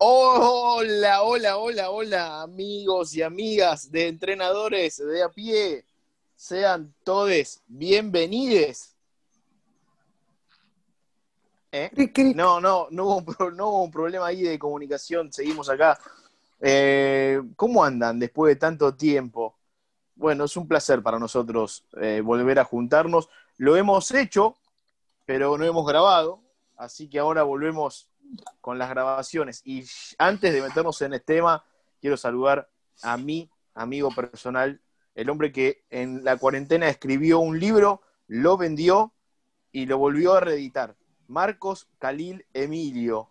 Hola, hola, hola, hola, amigos y amigas de entrenadores de a pie. Sean todos bienvenidos. ¿Eh? No, no, no hubo, un pro- no hubo un problema ahí de comunicación. Seguimos acá. Eh, ¿Cómo andan después de tanto tiempo? Bueno, es un placer para nosotros eh, volver a juntarnos. Lo hemos hecho, pero no hemos grabado. Así que ahora volvemos con las grabaciones. Y antes de meternos en este tema, quiero saludar a mi amigo personal, el hombre que en la cuarentena escribió un libro, lo vendió y lo volvió a reeditar. Marcos Calil Emilio.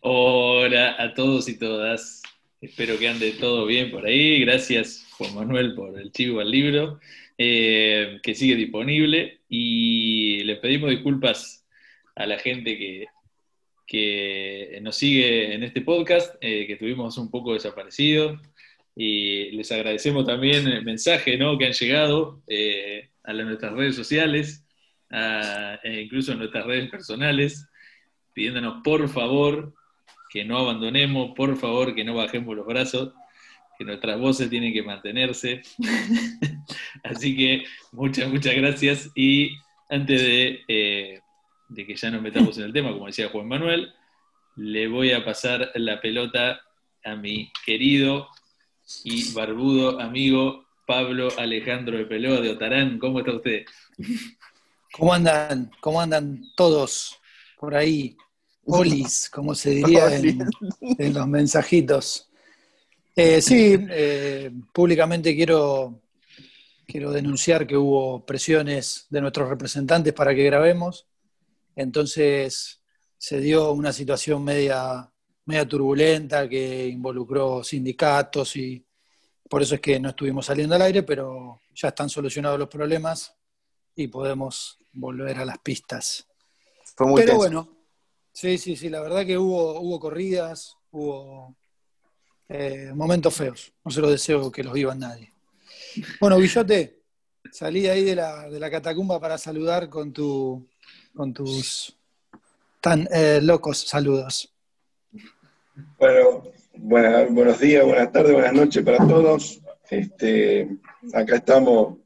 Hola a todos y todas. Espero que ande todo bien por ahí. Gracias, Juan Manuel, por el chivo al libro, eh, que sigue disponible. Y le pedimos disculpas a la gente que, que nos sigue en este podcast, eh, que estuvimos un poco desaparecidos. Y les agradecemos también el mensaje ¿no? que han llegado eh, a nuestras redes sociales, e incluso en nuestras redes personales, pidiéndonos por favor que no abandonemos, por favor que no bajemos los brazos, que nuestras voces tienen que mantenerse. Así que muchas, muchas gracias. Y antes de, eh, de que ya nos metamos en el tema, como decía Juan Manuel, le voy a pasar la pelota a mi querido y barbudo amigo Pablo Alejandro de Peló de Otarán. ¿Cómo está usted? ¿Cómo andan? ¿Cómo andan todos por ahí? Olis, como se diría en, en los mensajitos. Eh, sí, eh, públicamente quiero, quiero denunciar que hubo presiones de nuestros representantes para que grabemos. Entonces se dio una situación media, media turbulenta que involucró sindicatos y por eso es que no estuvimos saliendo al aire, pero ya están solucionados los problemas y podemos volver a las pistas. Fue muy Pero tenso. bueno, sí, sí, sí, la verdad que hubo, hubo corridas, hubo eh, momentos feos. No se los deseo que los vivan nadie. Bueno, Guillote, salí ahí de la, de la catacumba para saludar con, tu, con tus tan eh, locos saludos. Bueno, buena- buenos días, buenas tardes, buenas noches para todos. Este, acá estamos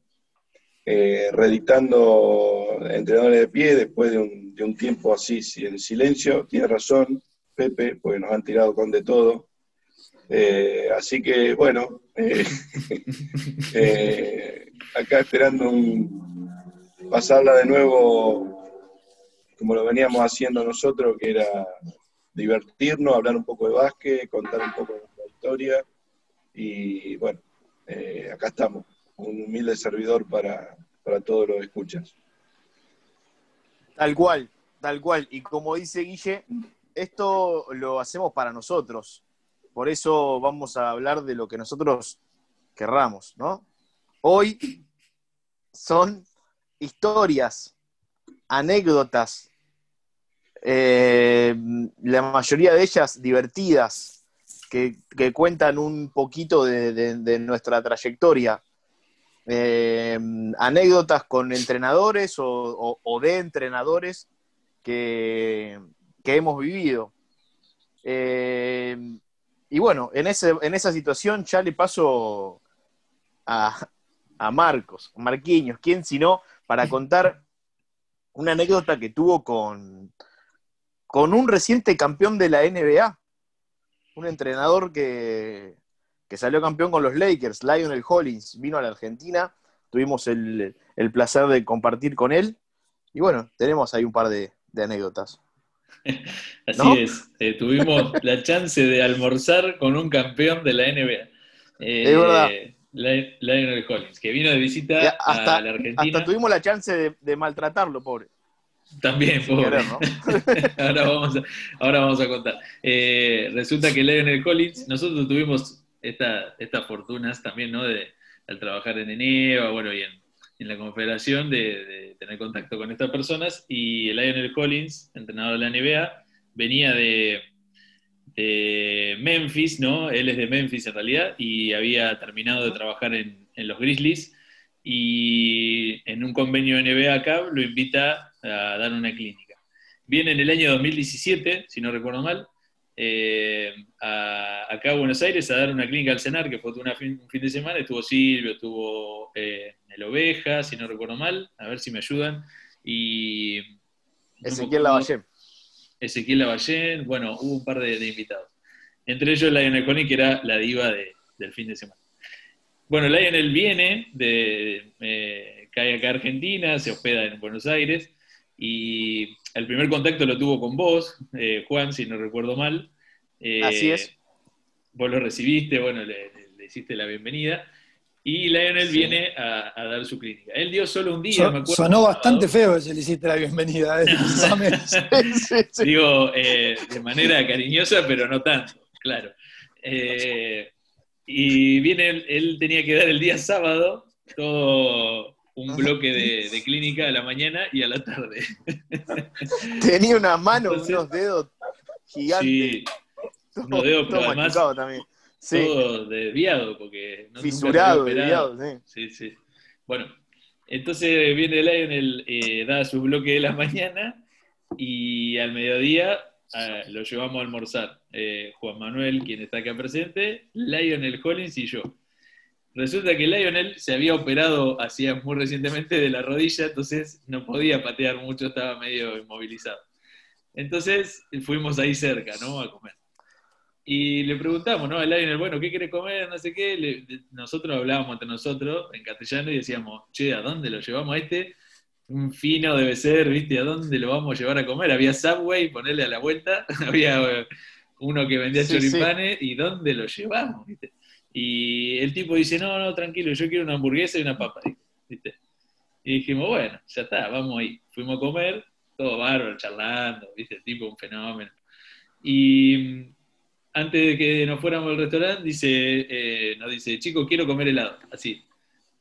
eh, reeditando Entrenadores de Pie después de un, de un tiempo así en silencio. Tiene razón, Pepe, porque nos han tirado con de todo. Eh, así que, bueno, eh, acá esperando pasarla de nuevo como lo veníamos haciendo nosotros, que era divertirnos, hablar un poco de básquet, contar un poco de nuestra historia. Y bueno, eh, acá estamos, un humilde servidor para, para todos los escuchas. Tal cual, tal cual. Y como dice Guille, esto lo hacemos para nosotros. Por eso vamos a hablar de lo que nosotros querramos, ¿no? Hoy son historias, anécdotas, eh, la mayoría de ellas divertidas, que, que cuentan un poquito de, nuestra trayectoria. Eh, anécdotas con entrenadores o, de entrenadores que, que hemos vivido. Eh, y bueno, en, ese, en esa situación ya le paso a, a Marcos, Marquiños, ¿quién sino para contar una anécdota que tuvo con, con un reciente campeón de la NBA, un entrenador que, que salió campeón con los Lakers, Lionel Hollins, vino a la Argentina, tuvimos el, el placer de compartir con él, y bueno, tenemos ahí un par de, de anécdotas. Así ¿No? es, eh, tuvimos la chance de almorzar con un campeón de la NBA. Eh, Es verdad. Li- Lionel Collins, que vino de visita hasta, a la Argentina. hasta tuvimos la chance de, de maltratarlo, pobre. También, pobre. querer, ¿no? ahora, vamos a, ahora vamos a contar. Eh, resulta que Lionel Collins, nosotros tuvimos esta- estas fortunas también, ¿no? De, al trabajar en ENEVA, bueno, y en, en la Confederación, de, de tener contacto con estas personas. Y Lionel Collins, entrenador de la NBA, venía de, de Memphis, ¿no? Él es de Memphis en realidad, y había terminado de trabajar en, en los Grizzlies. Y en un convenio NBA acá lo invita a dar una clínica. viene en el año 2017, si no recuerdo mal, eh, acá a Buenos Aires a dar una clínica al cenar, que fue un fin, de semana, estuvo Silvio, estuvo eh, el Oveja, si no recuerdo mal, a ver si me ayudan, y... Ezequiel Lavallén. Ezequiel Lavallén, bueno, hubo un par de, invitados. Entre ellos Lionel Connie, que era la diva del fin de semana. Bueno, Lionel viene, de, eh, cae acá a Argentina, se hospeda en Buenos Aires, y el primer contacto lo tuvo con vos, eh, Juan, si no recuerdo mal. Eh, Así es. Vos lo recibiste, bueno, le, hiciste la bienvenida. Y Lionel viene a, dar su clínica. Él dio solo un día, me acuerdo. Sonó bastante feo ese le hiciste la bienvenida. ¿eh? Digo, de manera cariñosa, pero no tanto, claro. y viene, él tenía que dar el día sábado todo un bloque de, clínica a la mañana y a la tarde. Tenía una mano, unos dedos gigantes. Sí, unos dedos, pero además también. todo desviado, porque no Fisurado, desviado, sí. Sí, sí. Bueno, entonces viene Lionel, eh, da su bloque de la mañana y al mediodía ah, lo llevamos a almorzar. Eh, Juan Manuel, quien está acá presente, Lionel Collins y yo. Resulta que Lionel se había operado hacía muy recientemente de la rodilla, entonces no podía patear mucho, estaba medio inmovilizado. Entonces fuimos ahí cerca, ¿no? A comer. Y le preguntamos, ¿no? A Lionel, bueno, ¿qué quiere comer? No sé qué. nosotros hablábamos entre nosotros en castellano y decíamos, che, ¿a dónde lo llevamos a este? Un fino debe ser, ¿viste? ¿A dónde lo vamos a llevar a comer? Había Subway, ponerle a la vuelta, había uno que vendía choripanes, ¿y dónde lo llevamos? ¿viste? Y el tipo dice, no, no, tranquilo, yo quiero una hamburguesa y una papa. ¿viste? Y dijimos, bueno, ya está, vamos ahí. Fuimos a comer, todo bárbaro, charlando, ¿viste? El tipo un fenómeno. Y mm, antes de que nos fuéramos al restaurante, dice, eh, nos dice, chicos, quiero comer helado. Así.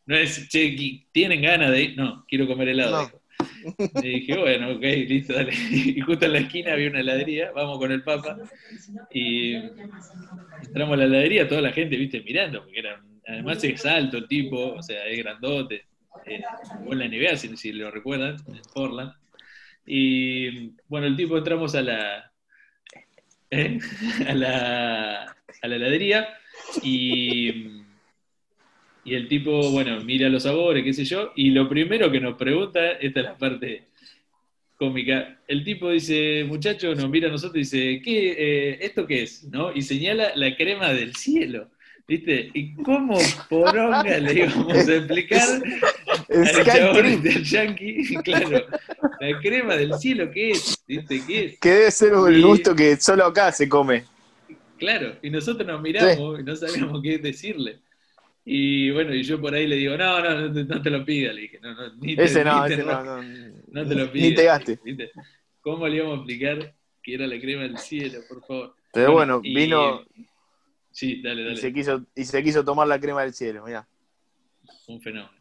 No es, che, ¿tienen ganas de ir? No, quiero comer helado. Y dije, bueno, ok, listo, dale. Y justo en la esquina había una heladería, vamos con el Papa. Y entramos a la heladería, toda la gente, viste, mirando, porque era, además es alto el tipo, o sea, es grandote. Eh, en la NBA, si, lo recuerdan, en Portland. Y bueno, el tipo entramos a la, ¿eh? a la, a la heladería y y el tipo, bueno, mira los sabores, qué sé yo, y lo primero que nos pregunta, esta es la parte cómica, el tipo dice, muchacho, nos mira a nosotros y dice, ¿qué, eh, ¿esto qué es? ¿No? Y señala la crema del cielo. ¿Viste? ¿Y cómo poronga le íbamos a explicar al chabón del yankee? Claro, la crema del cielo, ¿qué es? ¿Viste? ¿Qué es? Que debe ser un gusto que solo acá se come. Claro, y nosotros nos miramos y no sabíamos qué decirle. Y bueno, y yo por ahí le digo, no, no, no, te lo pidas, le dije, no, no, ni te, ese no, ese no, no, no, te lo pidas. Ni te gaste. ¿Cómo le íbamos a explicar que era la crema del cielo, por favor? Pero bueno, vino. Sí, dale, dale. Y se, quiso, y se quiso tomar la crema del cielo, mira. Un fenómeno.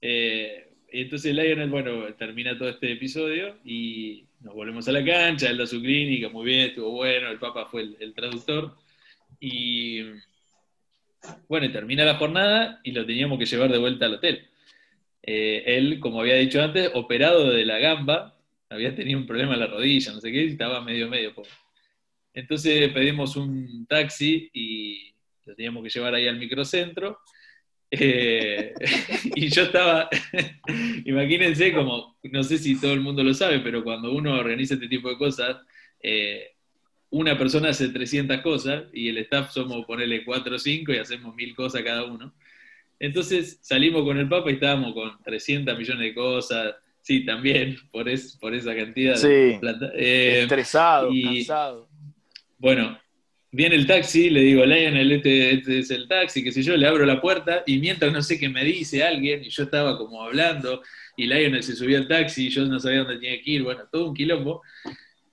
Eh, entonces Lionel, bueno, termina todo este episodio y nos volvemos a la cancha, él da su clínica, muy bien, estuvo bueno, el Papa fue el, el traductor. Y bueno, y termina la jornada y lo teníamos que llevar de vuelta al hotel. Eh, él, como había dicho antes, operado de la gamba, había tenido un problema en la rodilla, no sé qué, y estaba medio medio pobre. Entonces pedimos un taxi y lo teníamos que llevar ahí al microcentro. Eh, y yo estaba, imagínense como, no sé si todo el mundo lo sabe, pero cuando uno organiza este tipo de cosas, eh, una persona hace 300 cosas y el staff somos ponerle 4 o 5 y hacemos mil cosas cada uno. Entonces salimos con el Papa y estábamos con 300 millones de cosas. Sí, también, por, es, por esa cantidad de plata. Eh, estresado, cansado. Bueno, viene el taxi, le digo, Lionel, este, este es el taxi, qué sé yo, le abro la puerta y mientras no sé qué me dice alguien, y yo estaba como hablando, y Lionel se subió al taxi y yo no sabía dónde tenía que ir, bueno, todo un quilombo.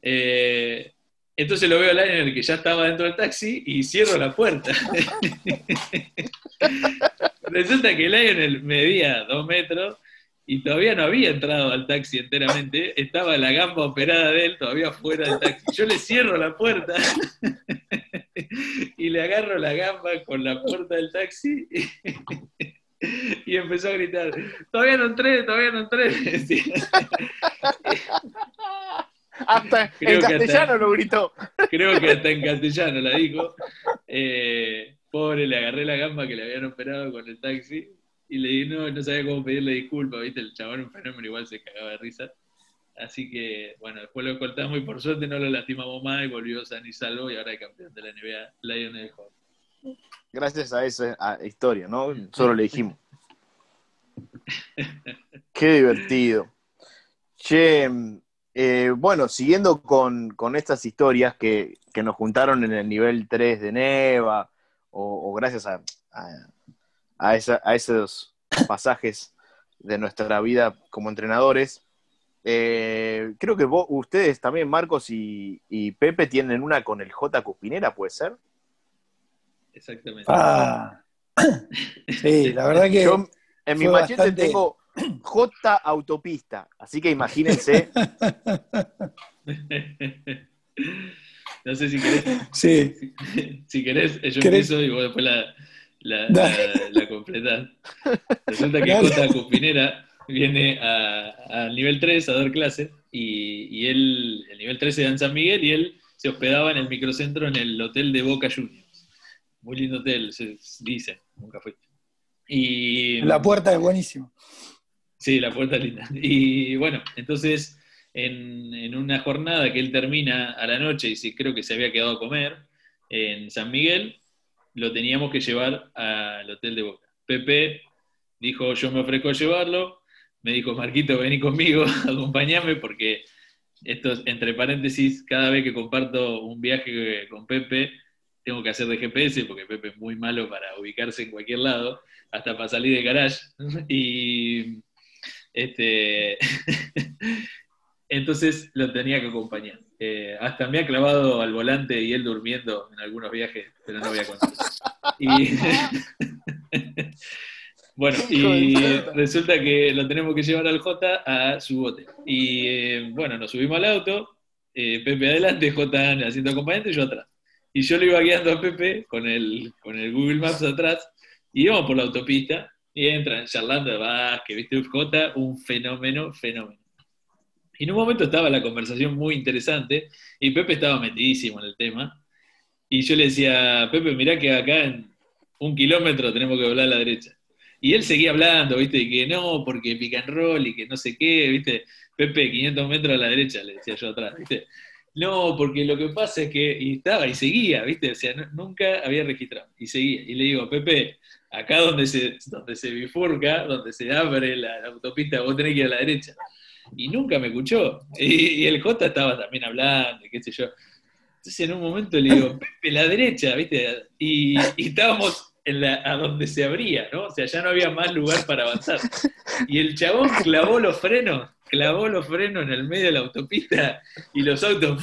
Eh, entonces lo veo a Lionel que ya estaba dentro del taxi y cierro la puerta. Resulta que Lionel medía dos metros y todavía no había entrado al taxi enteramente, estaba la gamba operada de él todavía fuera del taxi. Yo le cierro la puerta y le agarro la gamba con la puerta del taxi y empezó a gritar, todavía no entré, todavía no entré. Hasta en castellano lo gritó. Creo que hasta en castellano la dijo. Eh, pobre, le agarré la gamba que le habían operado con el taxi y le dije, no, no sabía cómo pedirle disculpas, viste, el chabón un fenómeno igual se cagaba de risa. Así que, bueno, después lo cortamos y por suerte no lo lastimamos más y volvió san y salvo y ahora es campeón de la NBA, Lionel Hall. Gracias a esa historia, ¿no? Solo le dijimos. Qué divertido. Che, eh, bueno, siguiendo con, estas historias que, nos juntaron en el nivel 3 de Neva, o, gracias a, a, esos pasajes de nuestra vida como entrenadores, eh, creo que vos, ustedes también, Marcos y, Pepe, tienen una con el J Cuspinera, ¿puede ser? Exactamente. Ah. sí, la verdad que. Yo en mi machete tengo J autopista, así que imagínense. no sé si querés. Sí. Si, querés, yo empiezo y vos después la, la, la, completás. Resulta que J Cuspinera viene al nivel 3 a dar clases y, y, él, el nivel 13 de San Miguel y él se hospedaba en el microcentro en el hotel de Boca Juniors. Muy lindo hotel, se dice, nunca fui. Y, la puerta es buenísima. Sí, la puerta linda. Y bueno, entonces en, una jornada que él termina a la noche y si, creo que se había quedado a comer en San Miguel, lo teníamos que llevar al hotel de Boca. Pepe dijo, yo me ofrezco a llevarlo. Me dijo, Marquito, vení conmigo, acompáñame porque esto, entre paréntesis, cada vez que comparto un viaje con Pepe, tengo que hacer de GPS porque Pepe es muy malo para ubicarse en cualquier lado hasta para salir de garage. Y este, entonces lo tenía que acompañar. Eh, hasta me ha clavado al volante y él durmiendo en algunos viajes, pero no voy a contar. Y, bueno, y resulta que lo tenemos que llevar al J a su bote. Y eh, bueno, nos subimos al auto, eh, Pepe adelante, J haciendo acompañante y yo atrás. Y yo le iba guiando a Pepe con el, con el Google Maps atrás y íbamos por la autopista y entran charlando de que viste, J, un fenómeno, fenómeno. Y en un momento estaba la conversación muy interesante y Pepe estaba metidísimo en el tema. Y yo le decía, Pepe, mirá que acá en un kilómetro tenemos que doblar a la derecha. Y él seguía hablando, ¿viste? Y que no, porque pica and y que no sé qué, ¿viste? Pepe, 500 metros a la derecha, le decía yo atrás, ¿viste? No, porque lo que pasa es que, y estaba, y seguía, ¿viste? O sea, nunca había registrado, y seguía. Y le digo, Pepe, acá donde se, donde se bifurca, donde se abre la, autopista, vos tenés que ir a la derecha. Y nunca me escuchó. Y, el J estaba también hablando, qué sé yo. Entonces en un momento le digo, Pepe, la derecha, ¿viste? Y, estábamos en la, a donde se abría, ¿no? O sea, ya no había más lugar para avanzar. Y el chabón clavó los frenos clavó los frenos en el medio de la autopista y los autos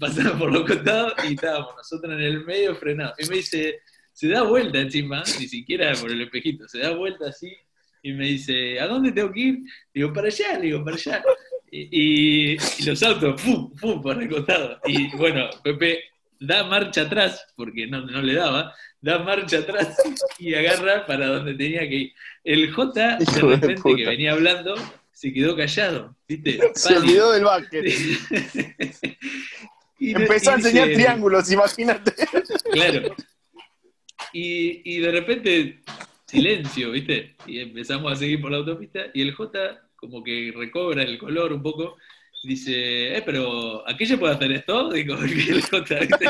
pasaban por los costados y estábamos nosotros en el medio frenados. Y me dice, se da vuelta encima, ni siquiera por el espejito, se da vuelta así y me dice, ¿a dónde tengo que ir? Digo, para allá, digo, para allá. Y, los autos, ¡fum! ¡fum! por el costado. Y bueno, Pepe da marcha atrás, porque no, no le daba, da marcha atrás y agarra para donde tenía que ir. El J, de repente, que venía hablando, se quedó callado, ¿viste? Se olvidó del básquet. Empezó a enseñar triángulos, imagínate. Claro. Y, y, de repente, silencio, ¿viste? Y empezamos a seguir por la autopista y el J como que recobra el color un poco. Dice, eh, pero ¿aquí se puede hacer esto? Digo, el J, ¿viste?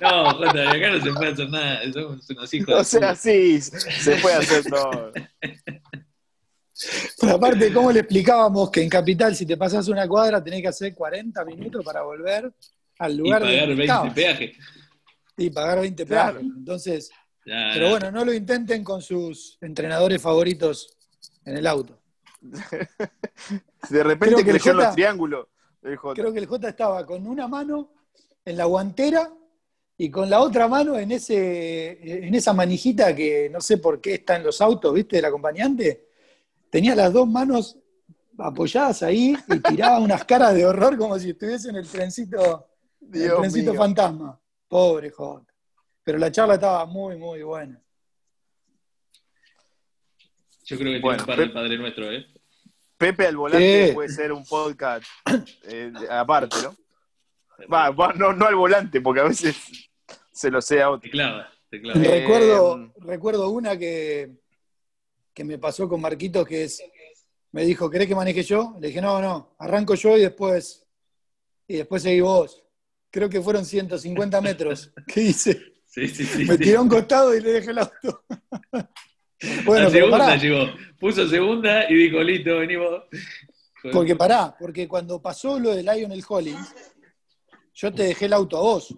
No, J, acá no se puede hacer nada, somos unos hijos. O sea, sí, se puede hacer todo. Pero aparte, ¿cómo le explicábamos que en Capital, si te pasas una cuadra, tenés que hacer 40 minutos para volver al lugar y pagar 20 peajes. Y pagar 20 peajes. Entonces, pero bueno, no lo intenten con sus entrenadores favoritos en el auto. De repente que creyó los triángulos. Creo que el J estaba con una mano en la guantera y con la otra mano en, ese, en esa manijita que no sé por qué está en los autos, ¿viste? Del acompañante tenía las dos manos apoyadas ahí y tiraba unas caras de horror como si estuviese en el trencito, el trencito fantasma. Pobre Jota. Pero la charla estaba muy, muy buena. Yo creo que tiene un par Padre Nuestro, ¿eh? Pepe al volante puede ser un podcast eh, aparte, ¿no? Va, no, no al volante, porque a veces se lo sea otro. Recuerdo, eh, recuerdo una que, que me pasó con Marquitos, que es, me dijo, ¿querés que maneje yo? Le dije, no, no, arranco yo y después, y después seguí vos. Creo que fueron 150 metros. ¿Qué hice? Sí, sí, sí. Me tiró un costado y le dejé el auto. bueno, segunda llegó. Puso segunda y dijo, listo, venimos. Porque pará, porque cuando pasó lo de Lionel Hollins, yo te dejé el auto a vos.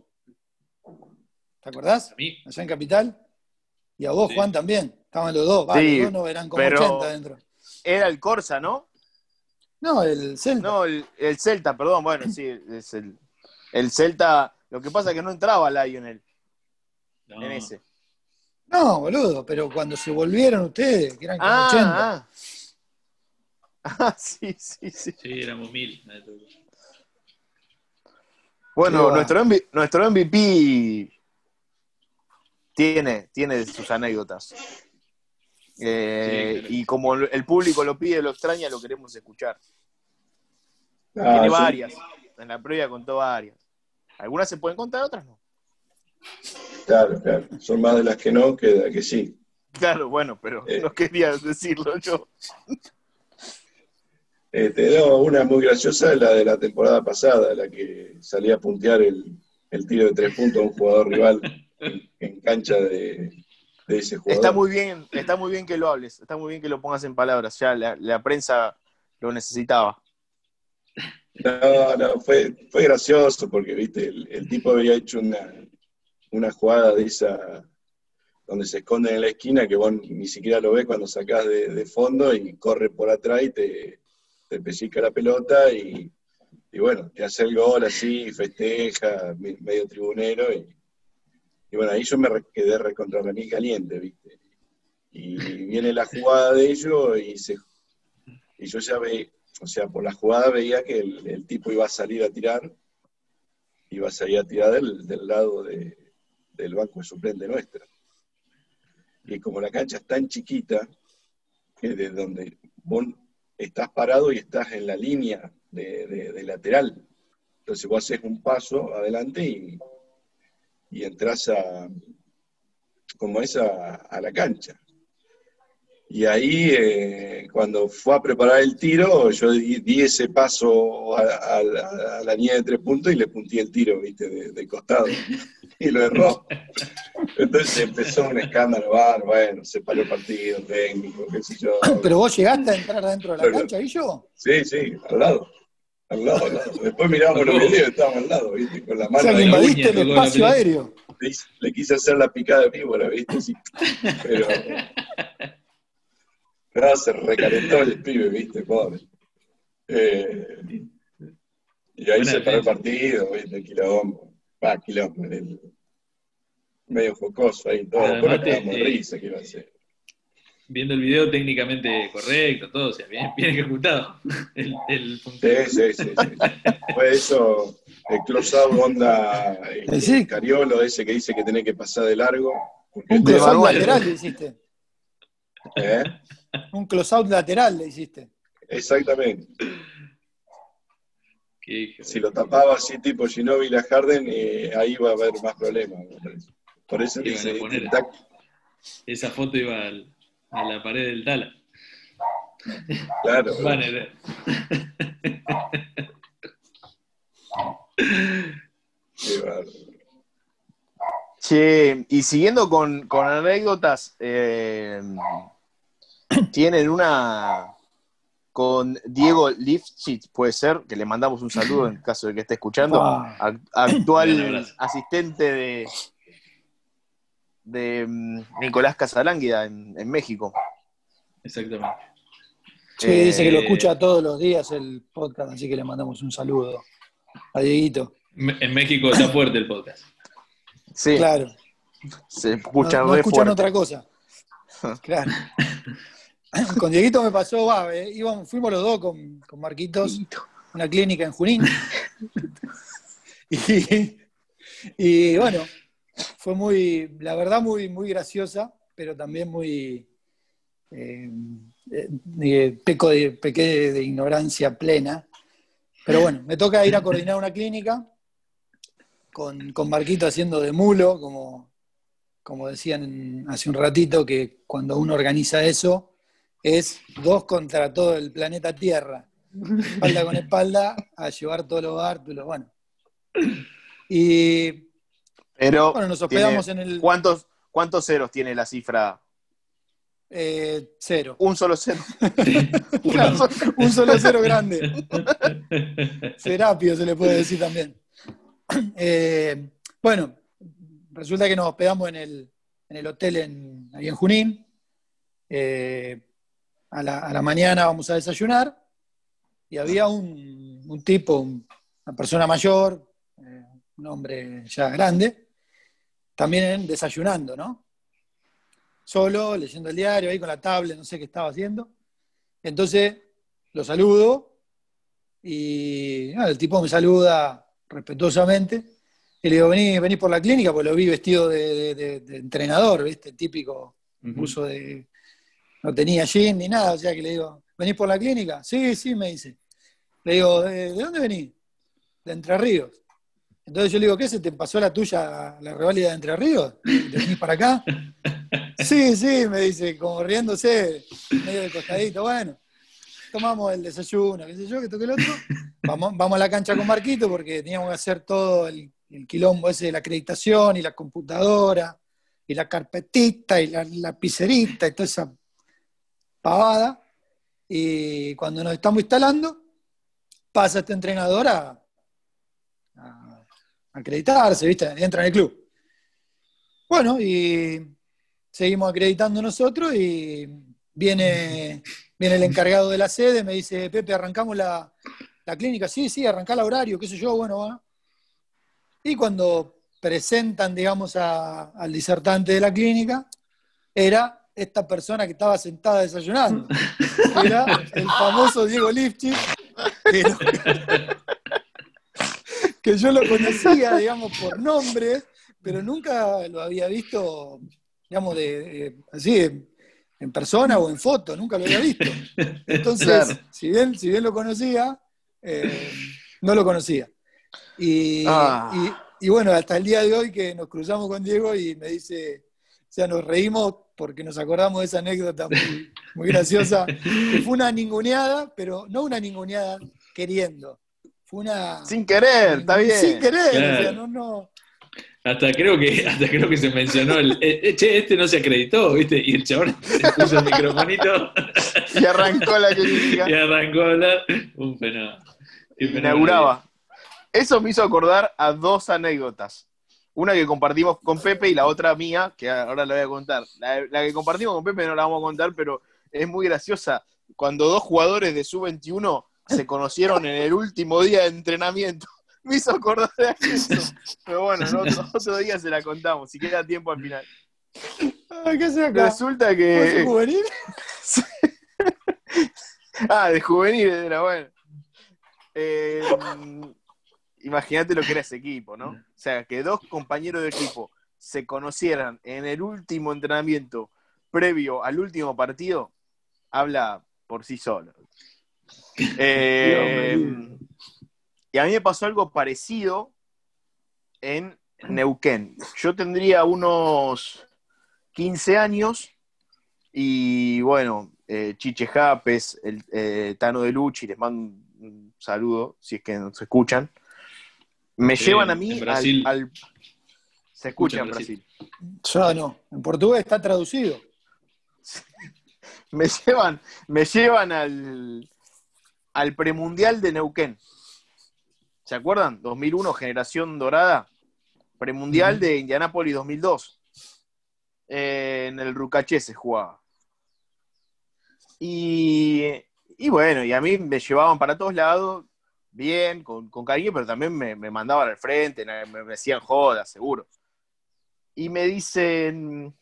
¿Te acordás? A mí. Allá en Capital. Y a vos, Juan, también. Estaban los dos. Vale, los dos no eran como 80 dentro. Era el Corsa, ¿no? No, el Celta. No, el, Celta, perdón. Bueno, sí, es el, el Celta. Lo que pasa es que no entraba Lionel no. en ese. No, boludo, pero cuando se volvieron ustedes, que eran como 80. Ah. ah, sí, sí, sí. Sí, éramos mil. Bueno, nuestro, nuestro MVP tiene, tiene sus anécdotas. Eh, y como el público lo pide, lo extraña, lo queremos escuchar. Ah, tiene varias. En la previa contó varias. Algunas se pueden contar, otras no. Claro, claro. Son más de las que no que de las que sí. Claro, bueno, pero eh. no quería decirlo yo. Eh, te doy una muy graciosa, la de la temporada pasada, la que salía a puntear el, tiro de tres puntos a un jugador rival en, cancha de, ese jugador. Está muy bien, está muy bien que lo hables, está muy bien que lo pongas en palabras, ya la, prensa lo necesitaba. No, no, fue, fue gracioso porque, viste, el, tipo había hecho una, una jugada de esa donde se esconde en la esquina que vos ni siquiera lo ves cuando sacás de, de fondo y corre por atrás y te, te la pelota y, bueno, te hace el gol así, festeja, medio tribunero y, bueno, ahí yo me quedé recontra mí caliente, ¿viste? Y viene la jugada de ellos y, se, y yo ya ve, o sea, por la jugada veía que el, tipo iba a salir a tirar, iba a salir a tirar del, lado del banco de suplente nuestro. Y como la cancha es tan chiquita, que de donde vos estás parado y estás en la línea de, lateral. Entonces vos haces un paso adelante y, entras a, como es, a, la cancha. Y ahí, eh, cuando fue a preparar el tiro, yo di, ese paso a, la línea de tres puntos y le punté el tiro, viste, de, costado. Y lo erró. Entonces empezó un escándalo, bueno, se paró el partido técnico, qué sé yo. ¿Pero vos llegaste a entrar dentro de la cancha, y yo? Sí, sí, al lado. Al lado, al lado. Después mirábamos los videos y estábamos al lado, ¿viste? Con la mano. O sea, que invadiste el espacio aéreo. Le, quise hacer la picada de víbora, ¿viste? Sí. Pero. Pero se recalentó el pibe, ¿viste? Pobre. Eh, y ahí se paró el partido, ¿viste? Quilombo. Va, quilombo. El, medio jocoso ahí todo. Además, te, eh, risa que iba a ser. Viendo el video técnicamente correcto, todo, o sea, bien, bien ejecutado. El, el sí, sí, sí, Fue eso, el close-out onda el, ¿Sí? Cariolo, ese que dice que tenés que pasar de largo. Un lateral hiciste. ¿Eh? Un close-out lateral le hiciste. Exactamente. Si lo tapaba así tipo Ginóbili a Harden, eh, ahí va a haber más problemas. Por eso dice, esa foto iba a la pared del Tala. Claro. Che, y siguiendo con, anécdotas, eh, tienen una con Diego Lifchitz, puede ser, que le mandamos un saludo en caso de que esté escuchando, actual asistente de, de mm, Nicolás Casalánguida en, México. Exactamente. Sí, dice que lo eh, escucha todos los días el podcast, así que le mandamos un saludo a Dieguito. En México está fuerte el podcast. Sí. Claro. Se escucha no, escuchan otra cosa. Claro. con Dieguito me pasó, va, eh, fuimos los dos con, con Marquitos una clínica en Junín. y, y bueno, fue muy, la verdad, muy, muy graciosa, pero también muy, eh, eh, peco de, pequé de ignorancia plena. Pero bueno, me toca ir a coordinar una clínica con, con Marquito haciendo de mulo, como, como decían hace un ratito, que cuando uno organiza eso es dos contra todo el planeta Tierra, espalda con espalda, a llevar todos los bártulos, bueno. Y Pero bueno, nos hospedamos tiene- en el ¿cuántos, ¿Cuántos ceros tiene la cifra? eh, cero. Un solo cero. Claro, un solo cero grande. Serapio se le puede decir también. Eh, bueno, resulta que nos hospedamos en el, en el hotel en, ahí en Junín. Eh, a, la, a la mañana vamos a desayunar y había un, un tipo, un- una persona mayor, eh, un hombre ya grande, también desayunando, ¿no? Solo, leyendo el diario, ahí con la tablet, no sé qué estaba haciendo. Entonces lo saludo y el tipo me saluda respetuosamente y le digo, vení, vení por la clínica, pues lo vi vestido de, de- de- de entrenador, ¿viste? Típico uso de... No tenía jean ni nada, o sea que le digo, ¿venís por la clínica? Sí, sí, me dice. Le digo, ¿de, de dónde venís? De Entre Ríos. Entonces yo le digo, ¿qué se te pasó la tuya, la reválida de Entre Ríos? ¿Te venís para acá? Sí, sí, me dice, como riéndose, medio de costadito, bueno, tomamos el desayuno, qué sé yo, que toque el otro. Vamos, vamos a la cancha con Marquito porque teníamos que hacer todo el, el quilombo ese de la acreditación y la computadora y la carpetita y la lapicerita y toda esa Y cuando nos estamos instalando, pasa este entrenador a, a acreditarse, ¿viste? Entra en el club. Bueno, y seguimos acreditando nosotros y viene, viene el encargado de la sede, me dice, Pepe, arrancamos la, la clínica, sí, sí, arrancá el horario, qué sé yo, bueno, va. Y cuando presentan, digamos, al disertante de la clínica, era esta persona que estaba sentada desayunando. Era el famoso Diego Lifchitz, que, lo- que yo lo conocía, digamos, por nombre, pero nunca lo había visto, digamos, de, de- así, en, en persona o en foto, nunca lo había visto. Entonces, Claro. si, bien, si bien lo conocía, eh, no lo conocía. Y, Ah. y- y bueno, hasta el día de hoy que nos cruzamos con Diego y me dice, o sea, nos reímos porque nos acordamos de esa anécdota muy, muy graciosa, que fue una ninguneada, pero no una ninguneada queriendo, fue una... Sin querer, está bien. Sin querer, Claro. o sea, no, no. Hasta creo que, hasta creo que se mencionó el, eh, eh, che, este no se acreditó, ¿viste? Y el chabón se puso el microfonito Y arrancó la clínica. y arrancó a hablar. Un fenómeno. inauguraba. Eso me hizo acordar a dos anécdotas. Una que compartimos con Pepe y la otra mía, que ahora la voy a contar. La, la que compartimos con Pepe no la vamos a contar, pero es muy graciosa. Cuando dos jugadores de sub-21 se conocieron en el último día de entrenamiento. Me hizo acordar a eso. Pero bueno, en otro, otro día se la contamos, si queda tiempo al final. Ay, ¿Qué acá? Resulta ¿Vos sos que. juvenil? Ah, de juvenil era bueno. Eh, Imagínate lo que era ese equipo, ¿no? O sea, que dos compañeros de equipo se conocieran en el último entrenamiento previo al último partido, habla por sí solo. Eh, y a mí me pasó algo parecido en Neuquén. Yo tendría unos 15 años y bueno, eh, Chiche Japes, el eh, Tano de Luchi, les mando un un saludo si es que nos escuchan. Me Sí, llevan a mí al, Se escucha en Brasil. Brasil. Yo no. En portugués está traducido. Me llevan, me llevan al, al premundial de Neuquén. ¿Se acuerdan? 2001, generación dorada. Premundial de Indianápolis 2002. Eh, en el Rucaché se jugaba. Y, y bueno, y a mí me llevaban para todos lados, bien, con, cariño, pero también me, me mandaban al frente, me, hacían jodas, seguro. Y me dicen,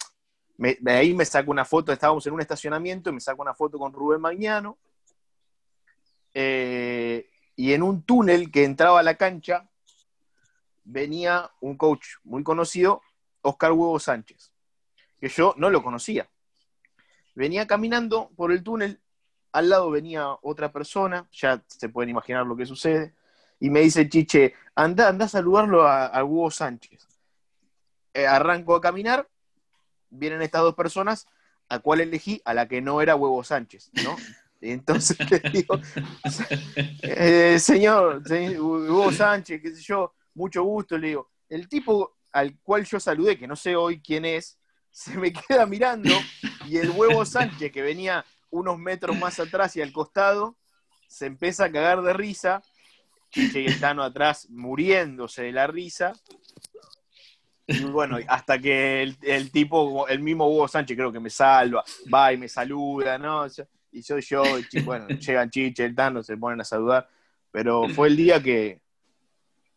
me- ahí me saco una foto, estábamos en un estacionamiento, y me saco una foto con Rubén Magnano. eh, y en un túnel que entraba a la cancha venía un coach muy conocido, Oscar Huevo Sánchez, que yo no lo conocía. venía caminando por el túnel, al lado venía otra persona, ya se pueden imaginar lo que sucede, y me dice Chiche, anda, anda a saludarlo a, Hugo Sánchez. Eh, arranco a caminar, vienen estas dos personas, a cuál elegí, a la que no era Hugo Sánchez, ¿no? entonces le digo, eh, señor, Hugo Sánchez, qué sé yo, mucho gusto, le digo, el tipo al cual yo saludé, que no sé hoy quién es, se me queda mirando y el huevo Sánchez, que venía unos metros más atrás y al costado, se empieza a cagar de risa, y el Tano atrás muriéndose de la risa, y bueno, hasta que el, tipo, el mismo Hugo Sánchez creo que me salva, va y me saluda, ¿no? Y soy yo, bueno, llegan Chiche, el Tano, se ponen a saludar, pero fue el día que,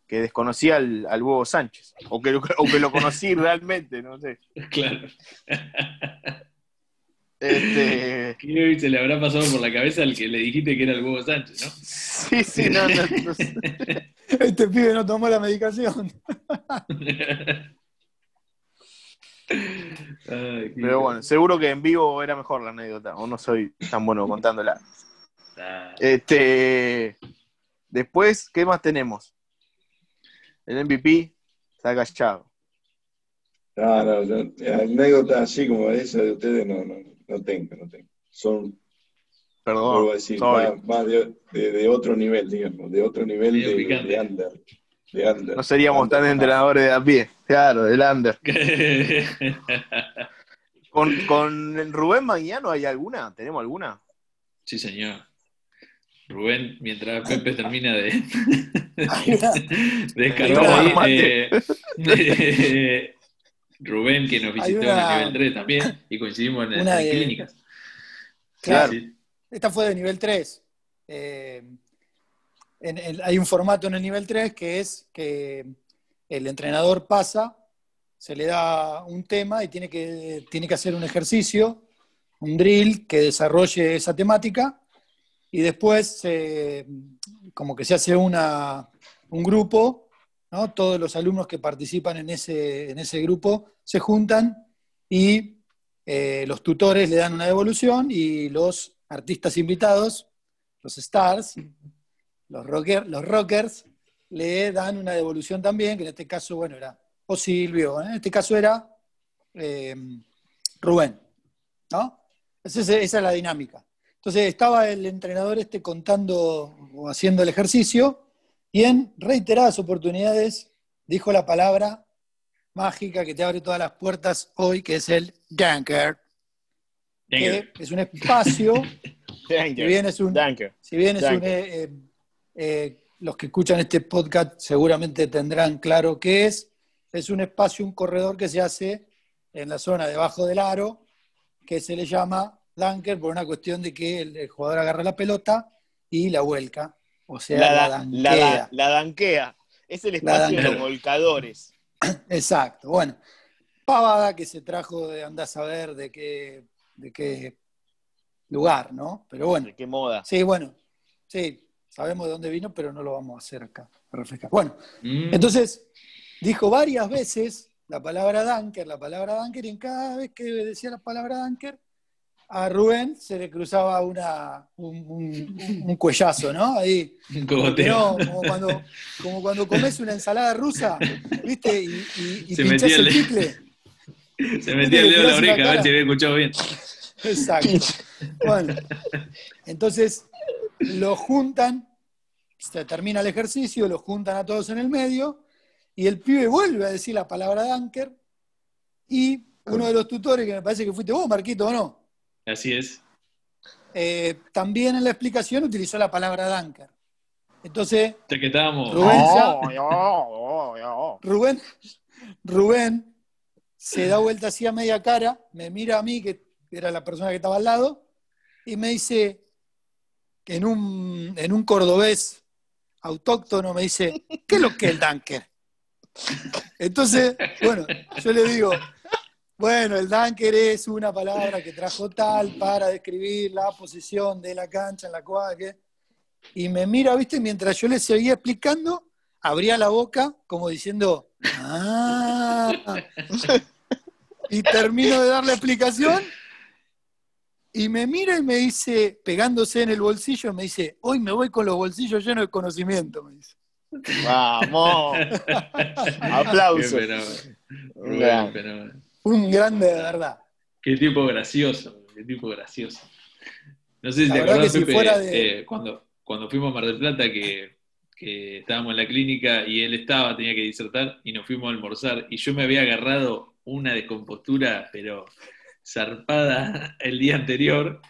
que desconocía al, al Hugo Sánchez, o que, o que lo conocí realmente, no sé. Claro. Este... ¿Qué se le habrá pasado por la cabeza al que le dijiste que era el Hugo Sánchez, no? Sí, sí, no, no, no Este pibe no tomó la medicación. Pero bueno, seguro que en vivo era mejor la anécdota, o no soy tan bueno contándola. Ah. Este, después, ¿qué más tenemos? El MVP está agachado. No, no, no anécdota así como esa de ustedes no, no, no tengo, no tengo. Son, Perdón, decir, más, de, otro nivel, digamos, de otro nivel de, de, under. No seríamos tan entrenadores de a pie, claro, del under. ¿Con, ¿Con Rubén Maguiano hay alguna? ¿Tenemos alguna? Sí, señor. Rubén, mientras Pepe termina de, descargar ahí, eh, Rubén, que nos visitó en el nivel 3 también, y coincidimos en, las clínicas. Claro, esta fue de nivel 3. Eh, hay un formato en el nivel 3 que es que el entrenador pasa, se le da un tema y tiene que, tiene que hacer un ejercicio, un drill que desarrolle esa temática y después como que se hace una, un grupo, todos los alumnos que participan en ese, en ese grupo se juntan y eh, los tutores le dan una devolución y los artistas invitados, los stars, los, los rockers le dan una devolución también, que en este caso, bueno, era o Silvio, en este caso era eh, Rubén, ¿no? Esa es, la dinámica. Entonces estaba el entrenador este contando o haciendo el ejercicio y en reiteradas oportunidades dijo la palabra mágica que te abre todas las puertas hoy, que es el Dunker. Que es un espacio. si bien es un. Si bien es un eh, eh, los que escuchan este podcast seguramente tendrán claro qué es. Es un espacio, un corredor que se hace en la zona debajo del aro, que se le llama dunker por una cuestión de que el, jugador agarra la pelota y la vuelca. O sea, la, danquea. La, danquea. Es el espacio de volcadores. Exacto. Bueno, pavada que se trajo de andar a saber de qué, de qué lugar, ¿no? Pero bueno. ¿De qué moda? Sí, bueno. Sí, sabemos de dónde vino, pero no lo vamos a hacer acá, Bueno, mm. entonces dijo varias veces la palabra Dunker, la palabra Dunker, y en cada vez que decía la palabra Dunker, a Rubén se le cruzaba una, un, cuellazo, ¿no? Ahí. como, cuando, como cuando comes una ensalada rusa, ¿viste? Y, y, se metía el, chicle. Se metía el dedo en la oreja, a ver si había escuchado bien. Exacto. Bueno, entonces lo juntan, se termina el ejercicio, lo juntan a todos en el medio, y el pibe vuelve a decir la palabra Dunker, y uno de los tutores, que me parece que fuiste vos, Marquito, ¿o no? Así es. Eh, también en la explicación utilizó la palabra Dunker. Entonces, estábamos... Rubén, Rubén, se da vuelta así a media cara, me mira a mí, que era la persona que estaba al lado, y me dice, en un, en un cordobés autóctono, me dice, ¿qué es lo que es el dunker? Entonces, bueno, yo le digo, bueno, el dunker es una palabra que trajo tal para describir la posición de la cancha en la cual Y me mira, viste, mientras yo le seguía explicando, abría la boca como diciendo, ah. Y termino de dar la explicación y me mira y me dice, pegándose en el bolsillo, me dice, hoy me voy con los bolsillos llenos de conocimiento, me dice. Vamos. Aplausos. Un grande de verdad. Qué tipo gracioso, qué tipo gracioso. No sé si te acordás, Pepe, eh, cuando, cuando fuimos a Mar del Plata, que, que, estábamos en la clínica y él estaba, tenía que disertar, y nos fuimos a almorzar, y yo me había agarrado una descompostura, pero zarpada el día anterior.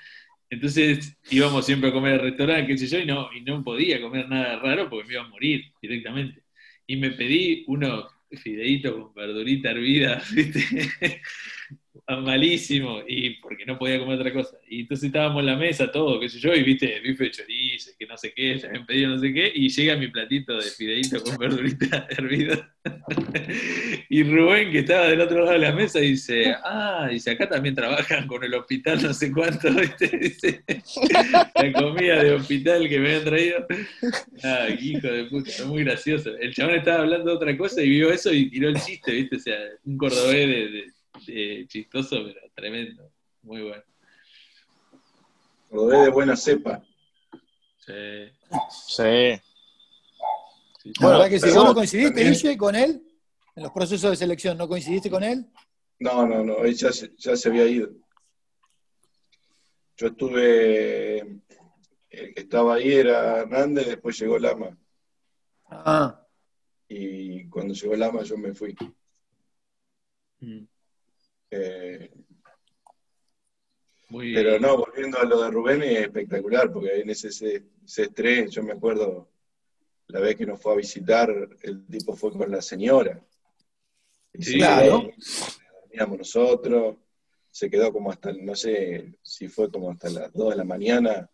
Entonces íbamos siempre a comer al restaurante, qué sé yo, y no, y no podía comer nada raro porque me iba a morir directamente. Y me pedí unos fideitos con verdurita hervida. malísimo, y porque no podía comer otra cosa. Y entonces estábamos en la mesa, todo, qué sé yo, y viste, bife de chorizo, que no sé qué, ya habían pedido no sé qué, y llega mi platito de fideíto con verdurita hervida. y Rubén, que estaba del otro lado de la mesa, dice, ah, dice, acá también trabajan con el hospital no sé cuánto, viste, dice, la comida de hospital que me habían traído. Ah, hijo de puta, muy gracioso. El chabón estaba hablando de otra cosa y vio eso y tiró el chiste, viste, o sea, un cordobés de chistoso, pero tremendo. Muy bueno. Lo de buena cepa. Sí. Sí. la verdad que si vos no coincidiste, con él, en los procesos de selección, ¿no coincidiste con él? No, no, no, él ya se, ya se había ido. Yo estuve, el que estaba ahí era Hernández, después llegó Lama. Ah. Y cuando llegó Lama yo me fui. Mm. Eh, pero no, volviendo a lo de Rubén es espectacular, porque en ese, ese, estrés, yo me acuerdo la vez que nos fue a visitar, el tipo fue con la señora. sí, claro. Dormíamos nosotros, se quedó como hasta, no sé si fue como hasta las 2 de la mañana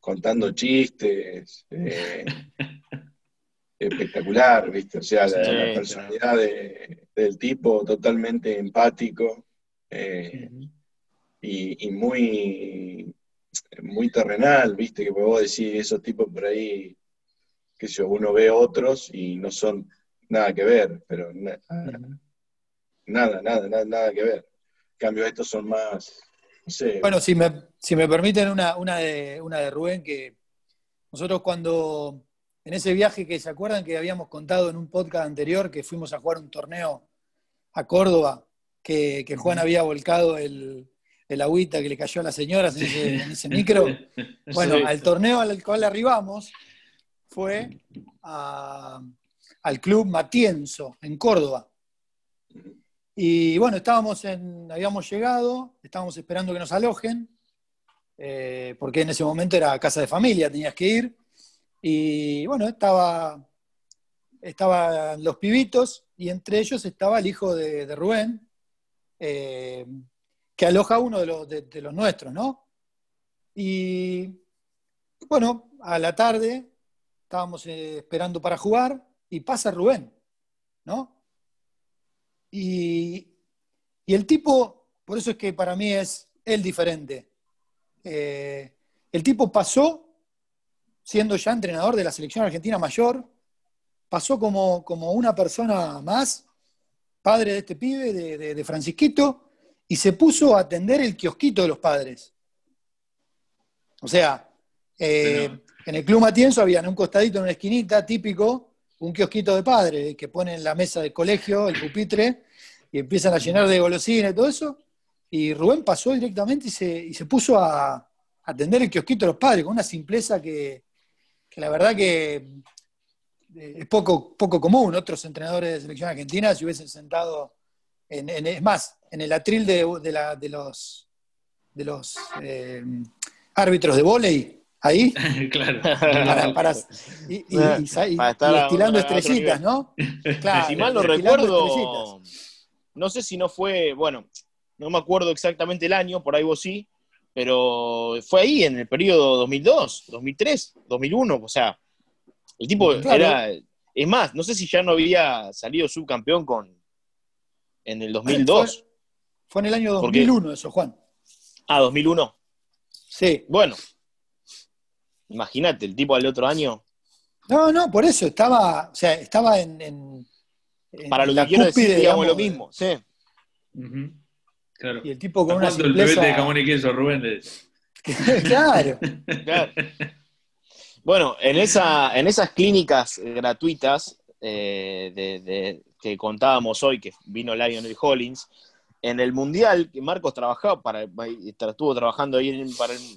contando chistes. Eh, espectacular, ¿viste? O sea, la, personalidad del tipo totalmente empático. Eh, y, muy, muy terrenal, viste, que puedo decir esos tipos por ahí, que si uno ve otros y no son nada que ver, pero nada, nada, nada, nada que ver. En cambio, estos son más, no sé. Bueno, si me, si me permiten una, una, de, una de Rubén, que nosotros cuando, en ese viaje que se acuerdan que habíamos contado en un podcast anterior, que fuimos a jugar un torneo a Córdoba, que, Juan había volcado el, el, agüita que le cayó a las señoras en ese, micro. Bueno, al torneo al cual arribamos fue al club Matienzo, en Córdoba. Y bueno, estábamos en, habíamos llegado, estábamos esperando que nos alojen, eh, porque en ese momento era casa de familia, tenías que ir. Y bueno, estaba, estaban los pibitos y entre ellos estaba el hijo de Rubén, eh, que aloja uno de los, de, los nuestros, ¿no? Y bueno, a la tarde estábamos eh, esperando para jugar y pasa Rubén, ¿no? Y, el tipo, por eso es que para mí es el diferente. Eh, el tipo pasó, siendo ya entrenador de la selección argentina mayor, pasó como, como una persona más padre de este pibe, de, Francisquito, y se puso a atender el kiosquito de los padres. O sea, eh, en el Club Matienzo había en un costadito, en una esquinita, típico, un kiosquito de padres que ponen la mesa del colegio, el pupitre, y empiezan a llenar de golosinas y todo eso. Y Rubén pasó directamente y se, se puso a, atender el kiosquito de los padres con una simpleza que, que la verdad que es poco, poco común. Otros entrenadores de selección argentina se hubiesen sentado, en, es más, en el atril de, de, los, de los eh, árbitros de volei, ahí, claro. para, y, estilando estrellitas, ¿no? Claro, si mal no recuerdo, no sé si no fue, bueno, no me acuerdo exactamente el año, por ahí vos sí, pero fue ahí en el periodo 2002, 2003, 2001, o sea, el tipo era. Es más, no sé si ya no había salido subcampeón con. En el 2002. Fue, en el año 2001 eso, Juan. Ah, 2001. Sí. Bueno. Imagínate, el tipo al otro año. No, no, por eso estaba, o sea, estaba en, para lo que quiero decir, digamos, lo mismo, sí. Claro. Y el tipo con una simpleza... el de jamón y queso, Rubén? claro. Bueno, en, esa, en esas clínicas gratuitas eh, que contábamos hoy, que vino Lionel Hollins, en el Mundial, que Marcos trabajaba, para, estuvo trabajando ahí en,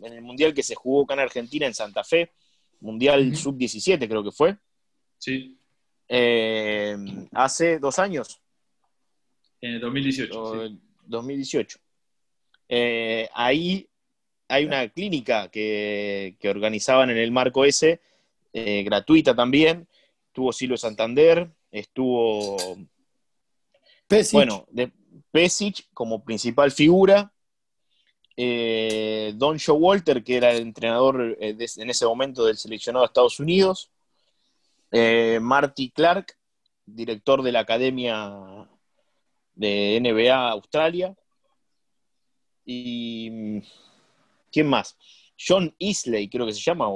el Mundial que se jugó acá en Argentina, en Santa Fe, Mundial Sub-17 creo que fue. Sí. Eh, hace dos años. En el 2018. 2018. Eh, ahí hay una clínica que, organizaban en el marco ese, eh, gratuita también. Estuvo Silvio Santander, estuvo. Pesic. Bueno, de Pesic como principal figura. Eh, Don Joe Walter, que era el entrenador en ese momento del seleccionado de Estados Unidos. Marty Clark, director de la Academia de NBA Australia. Y. ¿Quién más? John Isley, creo que se llama.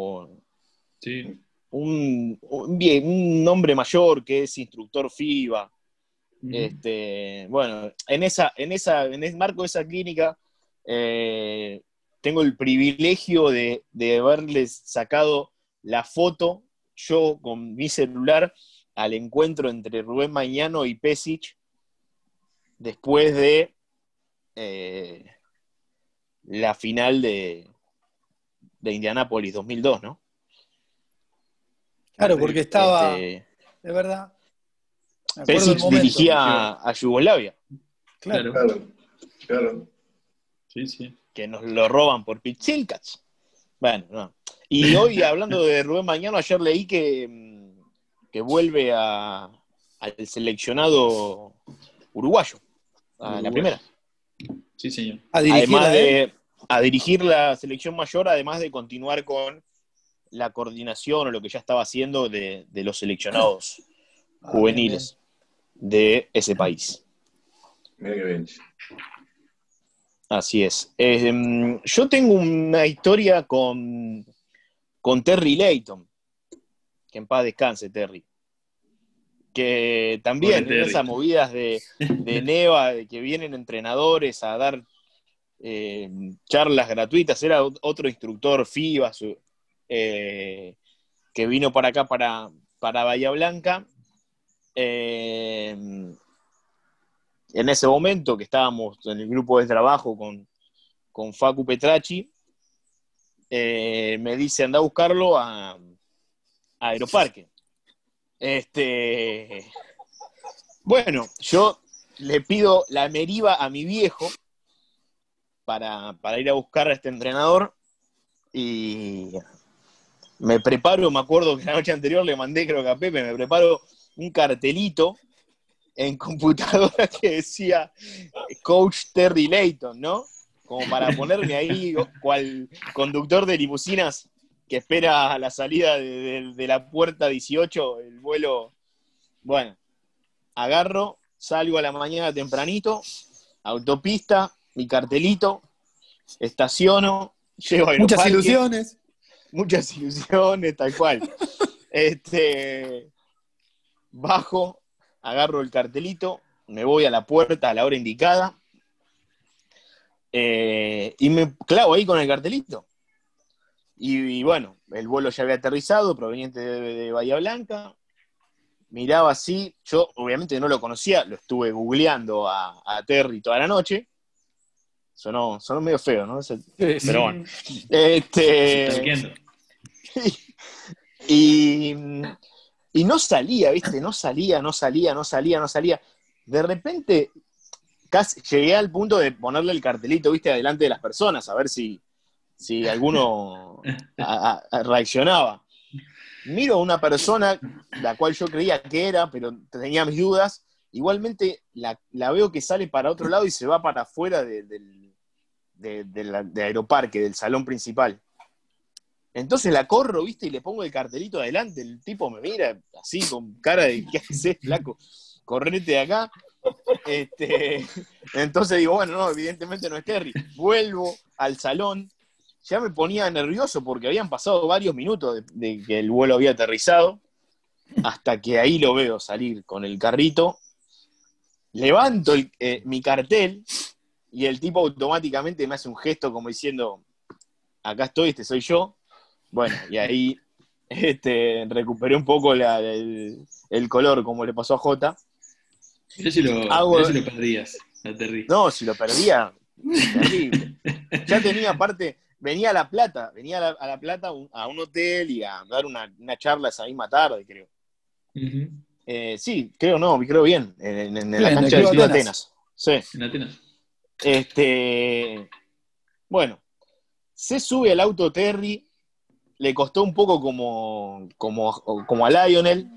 sí. Un, bien, un hombre mayor que es instructor FIBA. este, bueno, en, esa, en, esa, en el marco de esa clínica eh, tengo el privilegio de, de haberles sacado la foto yo con mi celular al encuentro entre Rubén Mañano y Pesic después de eh, la final de, de Indianápolis 2002, ¿no? Claro, porque estaba, este, de verdad. Pesic dirigía a, Yugoslavia. Claro. claro. Sí, sí. Que nos lo roban por Pichilcats. Bueno, no. Y hoy, hablando de Rubén Mañano, ayer leí que, que vuelve a, al seleccionado uruguayo, a la primera. Sí, señor. Además de, a dirigir la selección mayor, además de continuar con la coordinación o lo que ya estaba haciendo de, los seleccionados ah, juveniles de ese país. Así es. Em, yo tengo una historia con, con Terry Layton, que en paz descanse Terry que también en esas movidas de, de Neva, de que vienen entrenadores a dar eh, charlas gratuitas, era otro instructor FIBA eh, que vino para acá, para, para Bahía Blanca. Eh, en ese momento que estábamos en el grupo de trabajo con, con Facu Petracci, me dice anda a buscarlo a, a Aeroparque. Este, bueno, yo le pido la meriva a mi viejo, para, ir a buscar a este entrenador y me preparo, me acuerdo que la noche anterior le mandé, creo que a Pepe, me preparo un cartelito en computadora que decía Coach Terry Layton, ¿no? Como para ponerme ahí cual conductor de limusinas que espera a la salida de, de la puerta 18, el vuelo. Bueno, agarro, salgo a la mañana tempranito, autopista, mi cartelito, estaciono, llego a Muchas ilusiones. Muchas ilusiones, tal cual. este, bajo, agarro el cartelito, me voy a la puerta a la hora indicada eh, y me clavo ahí con el cartelito. Y, bueno, el vuelo ya había aterrizado, proveniente de Bahía Blanca miraba así, yo obviamente no lo conocía, lo estuve googleando a, Terry toda la noche. Sonó, sonó medio feo, ¿no? pero bueno. Este, y, y no salía, ¿viste? No salía, no salía, no salía, no salía. De repente, casi llegué al punto de ponerle el cartelito, ¿viste? Adelante de las personas, a ver si, si alguno reaccionaba miro a una persona la cual yo creía que era, pero tenía mis dudas, igualmente la, veo que sale para otro lado y se va para afuera de, Aeroparque, del salón principal. Entonces la corro, viste, y le pongo el cartelito adelante, el tipo me mira así con cara de ¿qué haces, flaco? Correte de acá. Este, entonces digo, bueno, no, evidentemente no es Terry. Vuelvo al salón, ya me ponía nervioso porque habían pasado varios minutos de, que el vuelo había aterrizado, hasta que ahí lo veo salir con el carrito, levanto eh, mi cartel y el tipo automáticamente me hace un gesto como diciendo, acá estoy, este soy yo. Bueno, y ahí este, recuperé un poco el, color, como le pasó a Jota. Mirá si lo, lo perdías, No, si lo perdía, terrible. ya tenía aparte, venía a La Plata, venía a La, Plata a un hotel y a dar una, charla esa misma tarde, creo. Eh, sí, creo no, creo bien, en, la cancha de Atenas. Sí. En Atenas. Este, bueno, se sube al auto Terry, le costó un poco como, como, como a Lionel.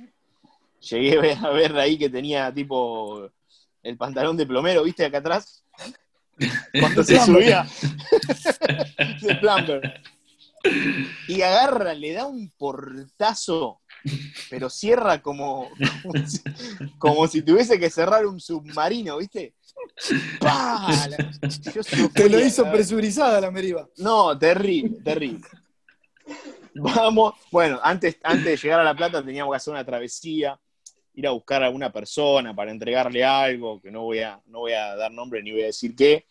Llegué a ver ahí que tenía tipo el pantalón de plomero, ¿viste? Acá atrás. Cuando se subía. de plumber. Y agarra, le da un portazo, pero cierra como, como, si, tuviese que cerrar un submarino, ¿viste? Te lo hizo presurizada la meriva. No, terrible, terrible. Vamos, bueno, antes, antes de llegar a La Plata teníamos que hacer una travesía, ir a buscar a alguna persona para entregarle algo, que no voy a, no voy a dar nombre ni voy a decir qué,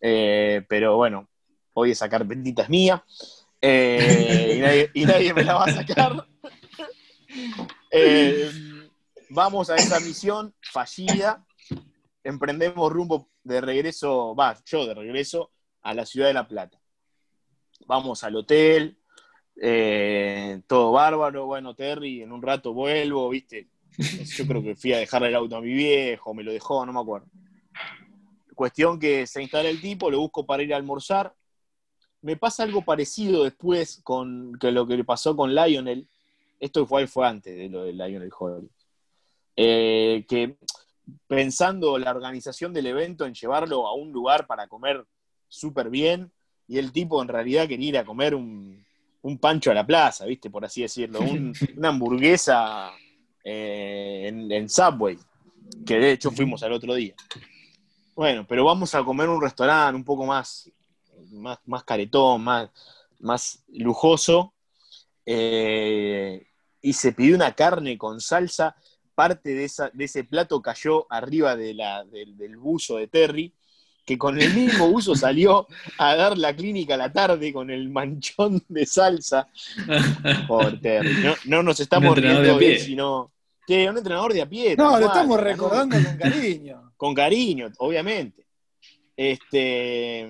eh, pero bueno, hoy esa carpetita es mía eh, y, nadie, me la va a sacar. Eh, vamos a esa misión fallida, emprendemos rumbo de regreso, va, yo de regreso a la ciudad de La Plata. Vamos al hotel, eh, todo bárbaro, bueno, Terry, en un rato vuelvo, viste. Yo creo que fui a dejarle el auto a mi viejo, me lo dejó, no me acuerdo. Cuestión que se instala el tipo, lo busco para ir a almorzar. Me pasa algo parecido después con que lo que le pasó con Lionel. Esto fue, fue antes de lo de Lionel Holly. Eh, que pensando la organización del evento en llevarlo a un lugar para comer súper bien, y el tipo en realidad quería ir a comer un, un pancho a la plaza, ¿viste? Por así decirlo, una hamburguesa eh, en, Subway, que de hecho fuimos al otro día. Bueno, pero vamos a comer un restaurante un poco más, más, más caretón, más, más lujoso, eh, y se pidió una carne con salsa, parte de, esa, de ese plato cayó arriba de la, del buzo de Terry, que con el mismo uso salió a dar la clínica a la tarde con el manchón de salsa. Por Terry. No, nos estamos riendo de él, sino. Que un entrenador de a pie. No, lo estamos recordando con cariño. Con cariño, obviamente. Este.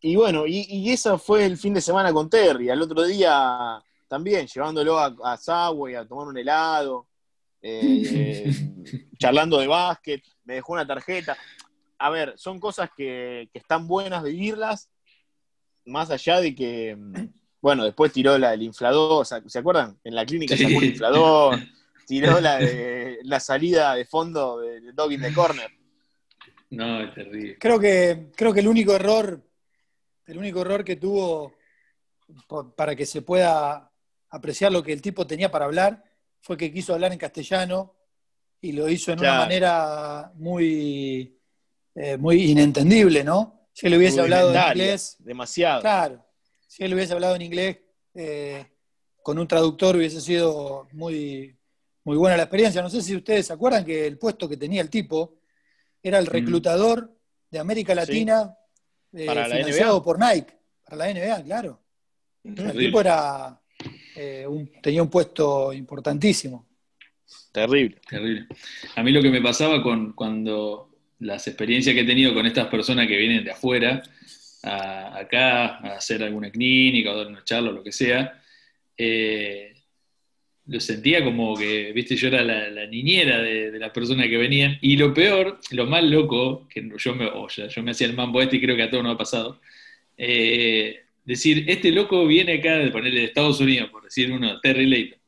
Y bueno, y, ese fue el fin de semana con Terry. Al otro día también, llevándolo a, a Subway a tomar un helado, eh, charlando de básquet, me dejó una tarjeta a ver, son cosas que, están buenas vivirlas, más allá de que, mm, bueno, después tiró la del inflador, ¿se acuerdan? En la clínica sacó el inflador, tiró la, de, la salida de fondo del dog in the corner. No, es terrible. Creo que, creo que el único error, el único error que tuvo para que se pueda apreciar lo que el tipo tenía para hablar fue que quiso hablar en castellano y lo hizo en una manera muy eh, muy inentendible, ¿no? Si él hubiese hablado en inglés. Demasiado. Claro. Si él hubiese hablado en inglés eh, con un traductor hubiese sido muy, muy buena la experiencia. No sé si ustedes se acuerdan que el puesto que tenía el tipo era el mm. reclutador de América Latina eh, financiado por Nike, para la NBA, claro. El tipo era, tenía un puesto importantísimo. Terrible. Terrible. A mí lo que me pasaba con cuando las experiencias que he tenido con estas personas que vienen de afuera, acá, a hacer alguna clínica o dar una charla o lo que sea, eh, lo sentía como que, viste, yo era la, niñera de, las personas que venían. Y lo peor, lo más loco, que yo me, yo me hacía el mambo este y creo que a todos nos ha pasado, eh, decir, este loco viene acá de ponerle de Estados Unidos, por decir uno, Terry Layton.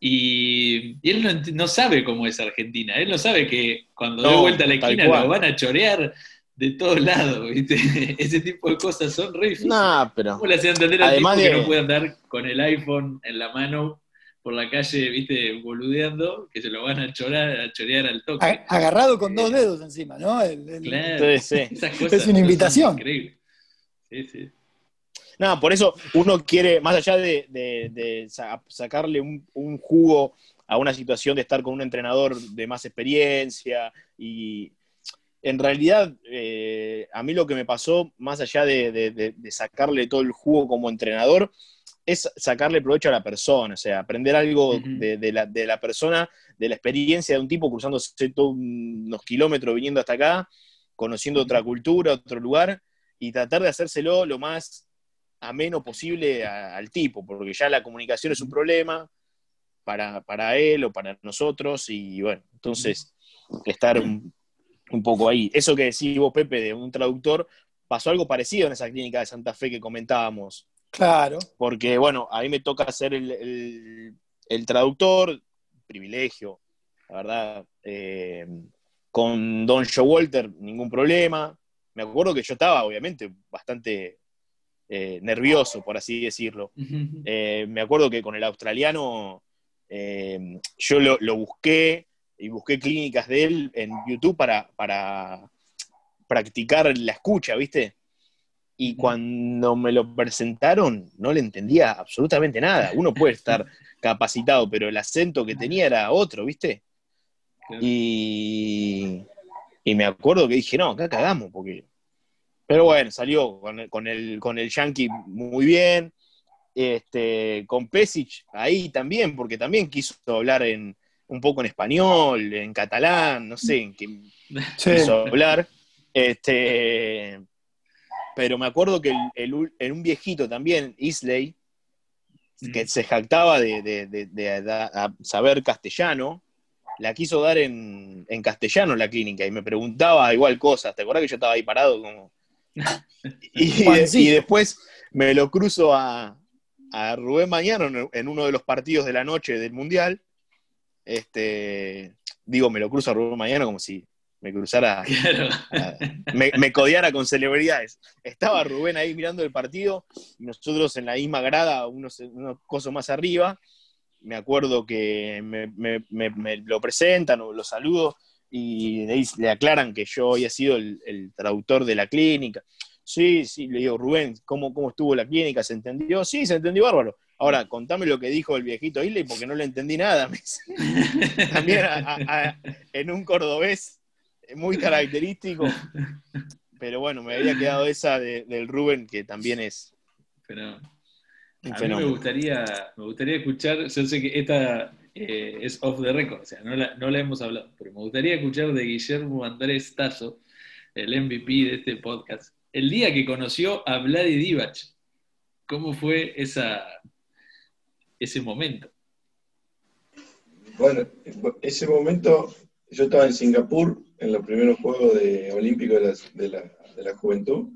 Y, él no, sabe cómo es Argentina. Él no sabe que cuando dé vuelta a la esquina lo van a chorear de todos lados, ¿viste? Ese tipo de cosas son re No, pero. ¿Cómo le hacían entender al tipo que no puede andar con el iPhone en la mano por la calle, ¿viste? Boludeando, que se lo van a chorear, a chorear al toque. Agarrado con dos dedos encima, ¿no? claro. es una invitación. Increíble. Sí, sí. No, por eso uno quiere, más allá de, sacarle un, jugo a una situación de estar con un entrenador de más experiencia y, en realidad, eh, a mí lo que me pasó, más allá de, sacarle todo el jugo como entrenador, es sacarle provecho a la persona, o sea, aprender algo de, la, persona, de la experiencia de un tipo cruzándose todos unos kilómetros viniendo hasta acá, conociendo otra cultura, otro lugar, y tratar de hacérselo lo más ameno posible al tipo, porque ya la comunicación es un problema para, para él o para nosotros, y bueno, entonces estar un, un poco ahí. Eso que decís vos, Pepe, de un traductor, pasó algo parecido en esa clínica de Santa Fe que comentábamos. Claro. Porque, bueno, a mí me toca ser el, traductor, privilegio, la verdad. Eh, con Don Joe Walter, ningún problema. Me acuerdo que yo estaba, obviamente, bastante eh, nervioso, por así decirlo. Eh, me acuerdo que con el australiano yo lo, lo busqué, y busqué clínicas de él en YouTube para, para practicar la escucha, ¿viste? Y cuando me lo presentaron, no le entendía absolutamente nada. Uno puede estar capacitado, pero el acento que tenía era otro, ¿viste? Y, y me acuerdo que dije, no, acá cagamos, porque. Pero bueno, salió con el, con el, con el Yankee muy bien. Este, con Pesic ahí también, porque también quiso hablar en, un poco en español, en catalán, no sé en qué quiso hablar. Este, pero me acuerdo que el, en un viejito también, Isley, que se jactaba de, saber castellano, la quiso dar en, castellano en la clínica y me preguntaba igual cosas. ¿Te acuerdas que yo estaba ahí parado como... y, después me lo cruzo a, a Rubén Mañana en uno de los partidos de la noche del Mundial. Este, digo, me lo cruzo a Rubén mañana como si me cruzara, me, codiara con celebridades. Estaba Rubén ahí mirando el partido, y nosotros en la misma grada, unos, unos cosos más arriba. Me acuerdo que me, lo presentan o lo saludo y le aclaran que yo había sido el, traductor de la clínica. Sí, sí, le digo, Rubén, ¿cómo, ¿cómo estuvo la clínica? ¿Se entendió? Sí, se entendió bárbaro. Ahora, contame lo que dijo el viejito Isley porque no le entendí nada. También en un cordobés muy característico. Pero bueno, me había quedado esa del Rubén, que también es. Pero, a mí me gustaría, me gustaría escuchar, yo sé que esta eh, es off the record, o sea, no la, no la, hemos hablado, pero me gustaría escuchar de Guillermo Andrés Tazo, el MVP de este podcast, el día que conoció a Vladi Divac. ¿Cómo fue esa, ese momento? Bueno, ese momento yo estaba en Singapur en los primeros Juegos de Olímpicos de, la, Juventud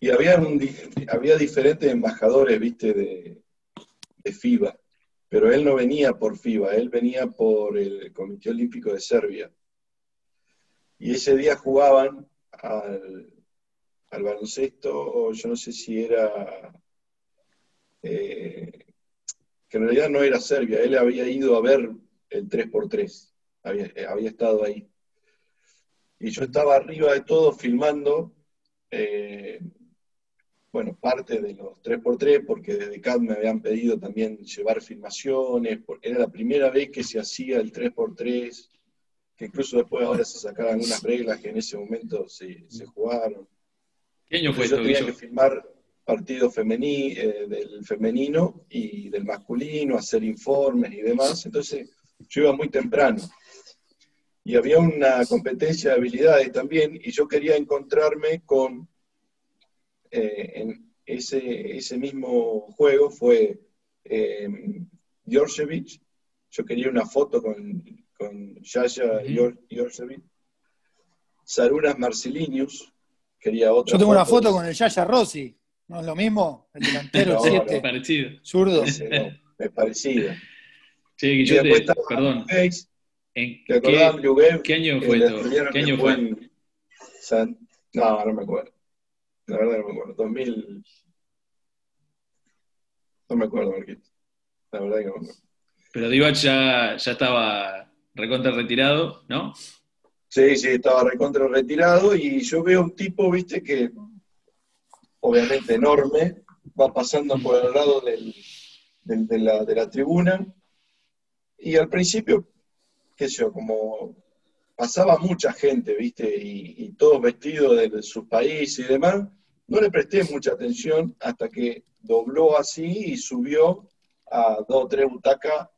y había, había diferentes embajadores, viste, de, FIBA, pero él no venía por FIBA, él venía por el Comité Olímpico de Serbia. Y ese día jugaban al, al baloncesto, yo no sé si era eh, que en realidad no era Serbia, él había ido a ver el 3x3, eh, había, estado ahí. Y yo estaba arriba de todo filmando, eh, bueno, parte de los 3x3, porque desde CAD me habían pedido también llevar filmaciones, porque era la primera vez que se hacía el 3x3, que incluso después ahora se sacaron algunas reglas que en ese momento se, jugaron. ¿Qué año fue esto? que filmar partido femení, eh, del femenino y del masculino, hacer informes y demás. Entonces yo iba muy temprano. Y había una competencia de habilidades también, y yo quería encontrarme con, eh, en ese, ese mismo juego fue eh, yo quería una foto con, con Yaya uh Sarunas Marcelinius, quería otra. Yo tengo una foto con el Yaya Rossi. ¿No es lo mismo? El delantero 7. No, parecido. Zurdo. es parecido. Sí, yo te, perdón. ¿En qué, ¿Qué, año fue esto? ¿Qué año fue? no, no me acuerdo. La verdad no me acuerdo. 2000. No me acuerdo, Marquito. La verdad que no me acuerdo. Pero Divac ya, ya estaba recontra retirado, ¿no? Sí, sí, estaba recontra retirado y yo veo un tipo, viste, que obviamente enorme, va pasando por el lado del, de, la, tribuna, y al principio, qué sé yo, como pasaba mucha gente, ¿viste? Y, todos vestidos de, sus países y demás. No le presté mucha atención hasta que dobló así y subió a dos o tres butacas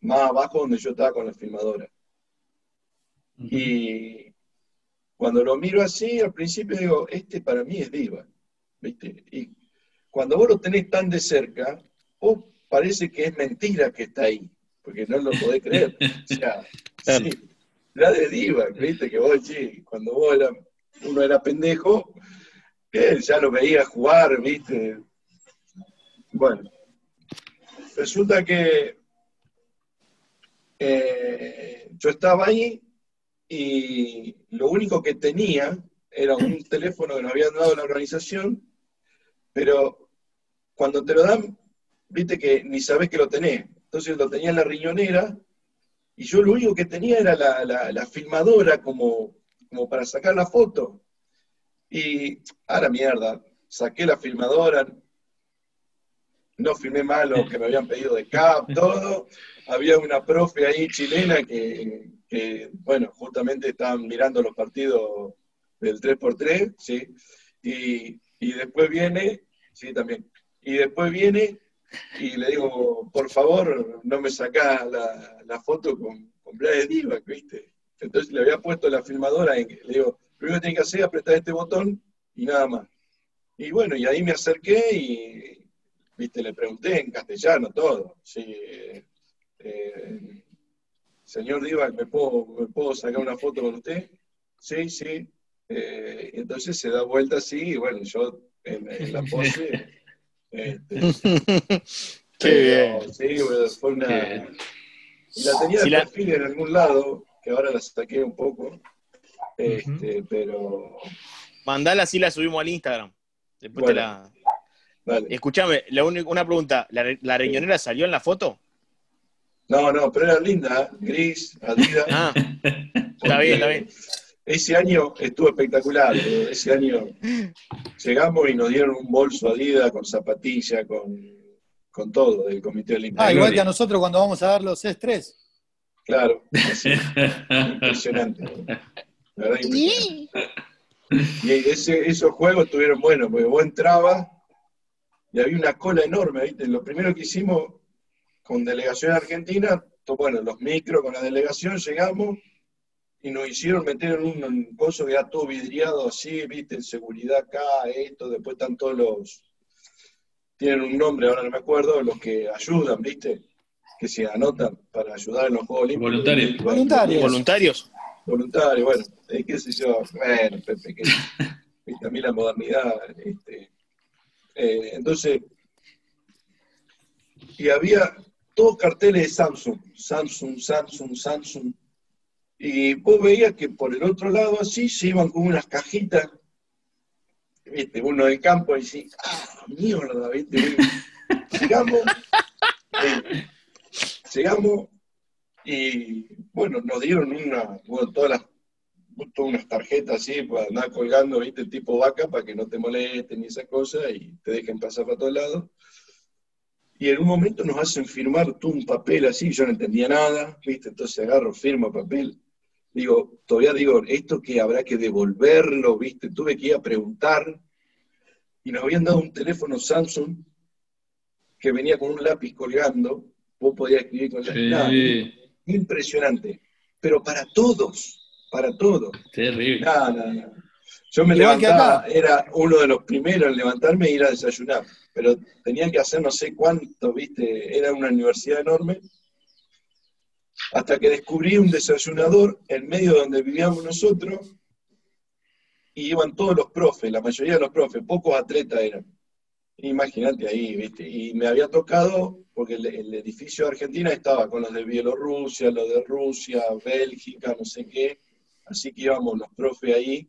más abajo donde yo estaba con la filmadora. Y cuando lo miro así, al principio digo, este para mí es diva, ¿viste? Y cuando vos lo tenés tan de cerca, vos parece que es mentira que está ahí, porque no lo podés creer. O sea, sí, era de diva, ¿viste? Que vos, sí, cuando vos era, uno era pendejo, él ya lo veía jugar, ¿viste? Bueno, resulta que eh, yo estaba ahí y lo único que tenía era un teléfono que nos habían dado la organización, pero cuando te lo dan, viste que ni sabes que lo tenés. Entonces lo tenía en la riñonera y yo lo único que tenía era la, filmadora como, como para sacar la foto. Y a la mierda, saqué la filmadora, no filmé mal lo que me habían pedido de CAP, todo. Había una profe ahí chilena que, bueno, justamente estaban mirando los partidos del 3x3, ¿sí? Y, después viene, sí, también. Y después viene y le digo, por favor, no me saca la, foto con, con de Diva, ¿viste? Entonces le había puesto la filmadora, y le digo, lo único que tiene que hacer es apretar este botón y nada más. Y bueno, y ahí me acerqué y viste, le pregunté en castellano todo. Sí, eh, señor Diva, ¿me puedo, ¿me puedo sacar una foto con usted? Sí, sí. Eh, entonces se da vuelta así, y bueno, yo en, la pose. Este, Qué bien. Sí, fue una. Y la tenía de perfil en algún lado, que ahora la saqué un poco. Este, pero. Mandala si la subimos al Instagram. Después te la. Escúchame, una pregunta. ¿La, riñonera salió en la foto? No, no, pero era linda, gris, Adidas. Ah, está bien, está bien. Ese año estuvo espectacular. Ese año llegamos y nos dieron un bolso Adidas con zapatilla, con, todo del Comité Olímpico. Ah, igual que a nosotros cuando vamos a dar los S3. Claro, impresionante. La verdad, impresionante. Y esos juegos estuvieron buenos, porque vos entrabas y había una cola enorme, ¿viste? Lo primero que hicimos con delegación argentina, bueno, los micros con la delegación llegamos y nos hicieron meter en un, pozo que era todo vidriado así, ¿viste? En seguridad acá, esto, después están todos los, tienen un nombre, ahora no me acuerdo, los que ayudan, ¿viste? Que se anotan para ayudar en los Juegos Olímpicos. Voluntarios. Voluntarios. Voluntarios. Voluntarios, bueno, qué sé yo, bueno, Pepe, que, a mí la modernidad, este, eh, entonces, y había todos carteles de Samsung, Samsung, Samsung, Samsung. Y vos veías que por el otro lado así se iban con unas cajitas, ¿viste? Uno del campo y ah, mierda, ¿viste? Llegamos, eh, llegamos y bueno, nos dieron una, bueno, todas las todas unas tarjetas así para andar colgando, ¿viste? El tipo vaca para que no te molesten ni esa cosa y te dejen pasar para todos lados. Y en un momento nos hacen firmar tú un papel así, yo no entendía nada, ¿viste? Entonces agarro, firmo papel. Digo, todavía digo, esto que habrá que devolverlo, ¿viste? Tuve que ir a preguntar. Y nos habían dado un teléfono Samsung que venía con un lápiz colgando. Vos podías escribir con la sí. Impresionante. Pero para todos para todo. Terrible. Yo me levantaba, era uno de los primeros en levantarme e ir a desayunar, pero tenía que hacer no sé cuánto, viste, era una universidad enorme, hasta que descubrí un desayunador en medio de donde vivíamos nosotros, y iban todos los profes, la mayoría de los profes, pocos atletas eran. Imagínate ahí, viste, y me había tocado, porque el, el edificio de Argentina estaba con los de Bielorrusia, los de Rusia, Bélgica, no sé qué, Así que íbamos los profes ahí,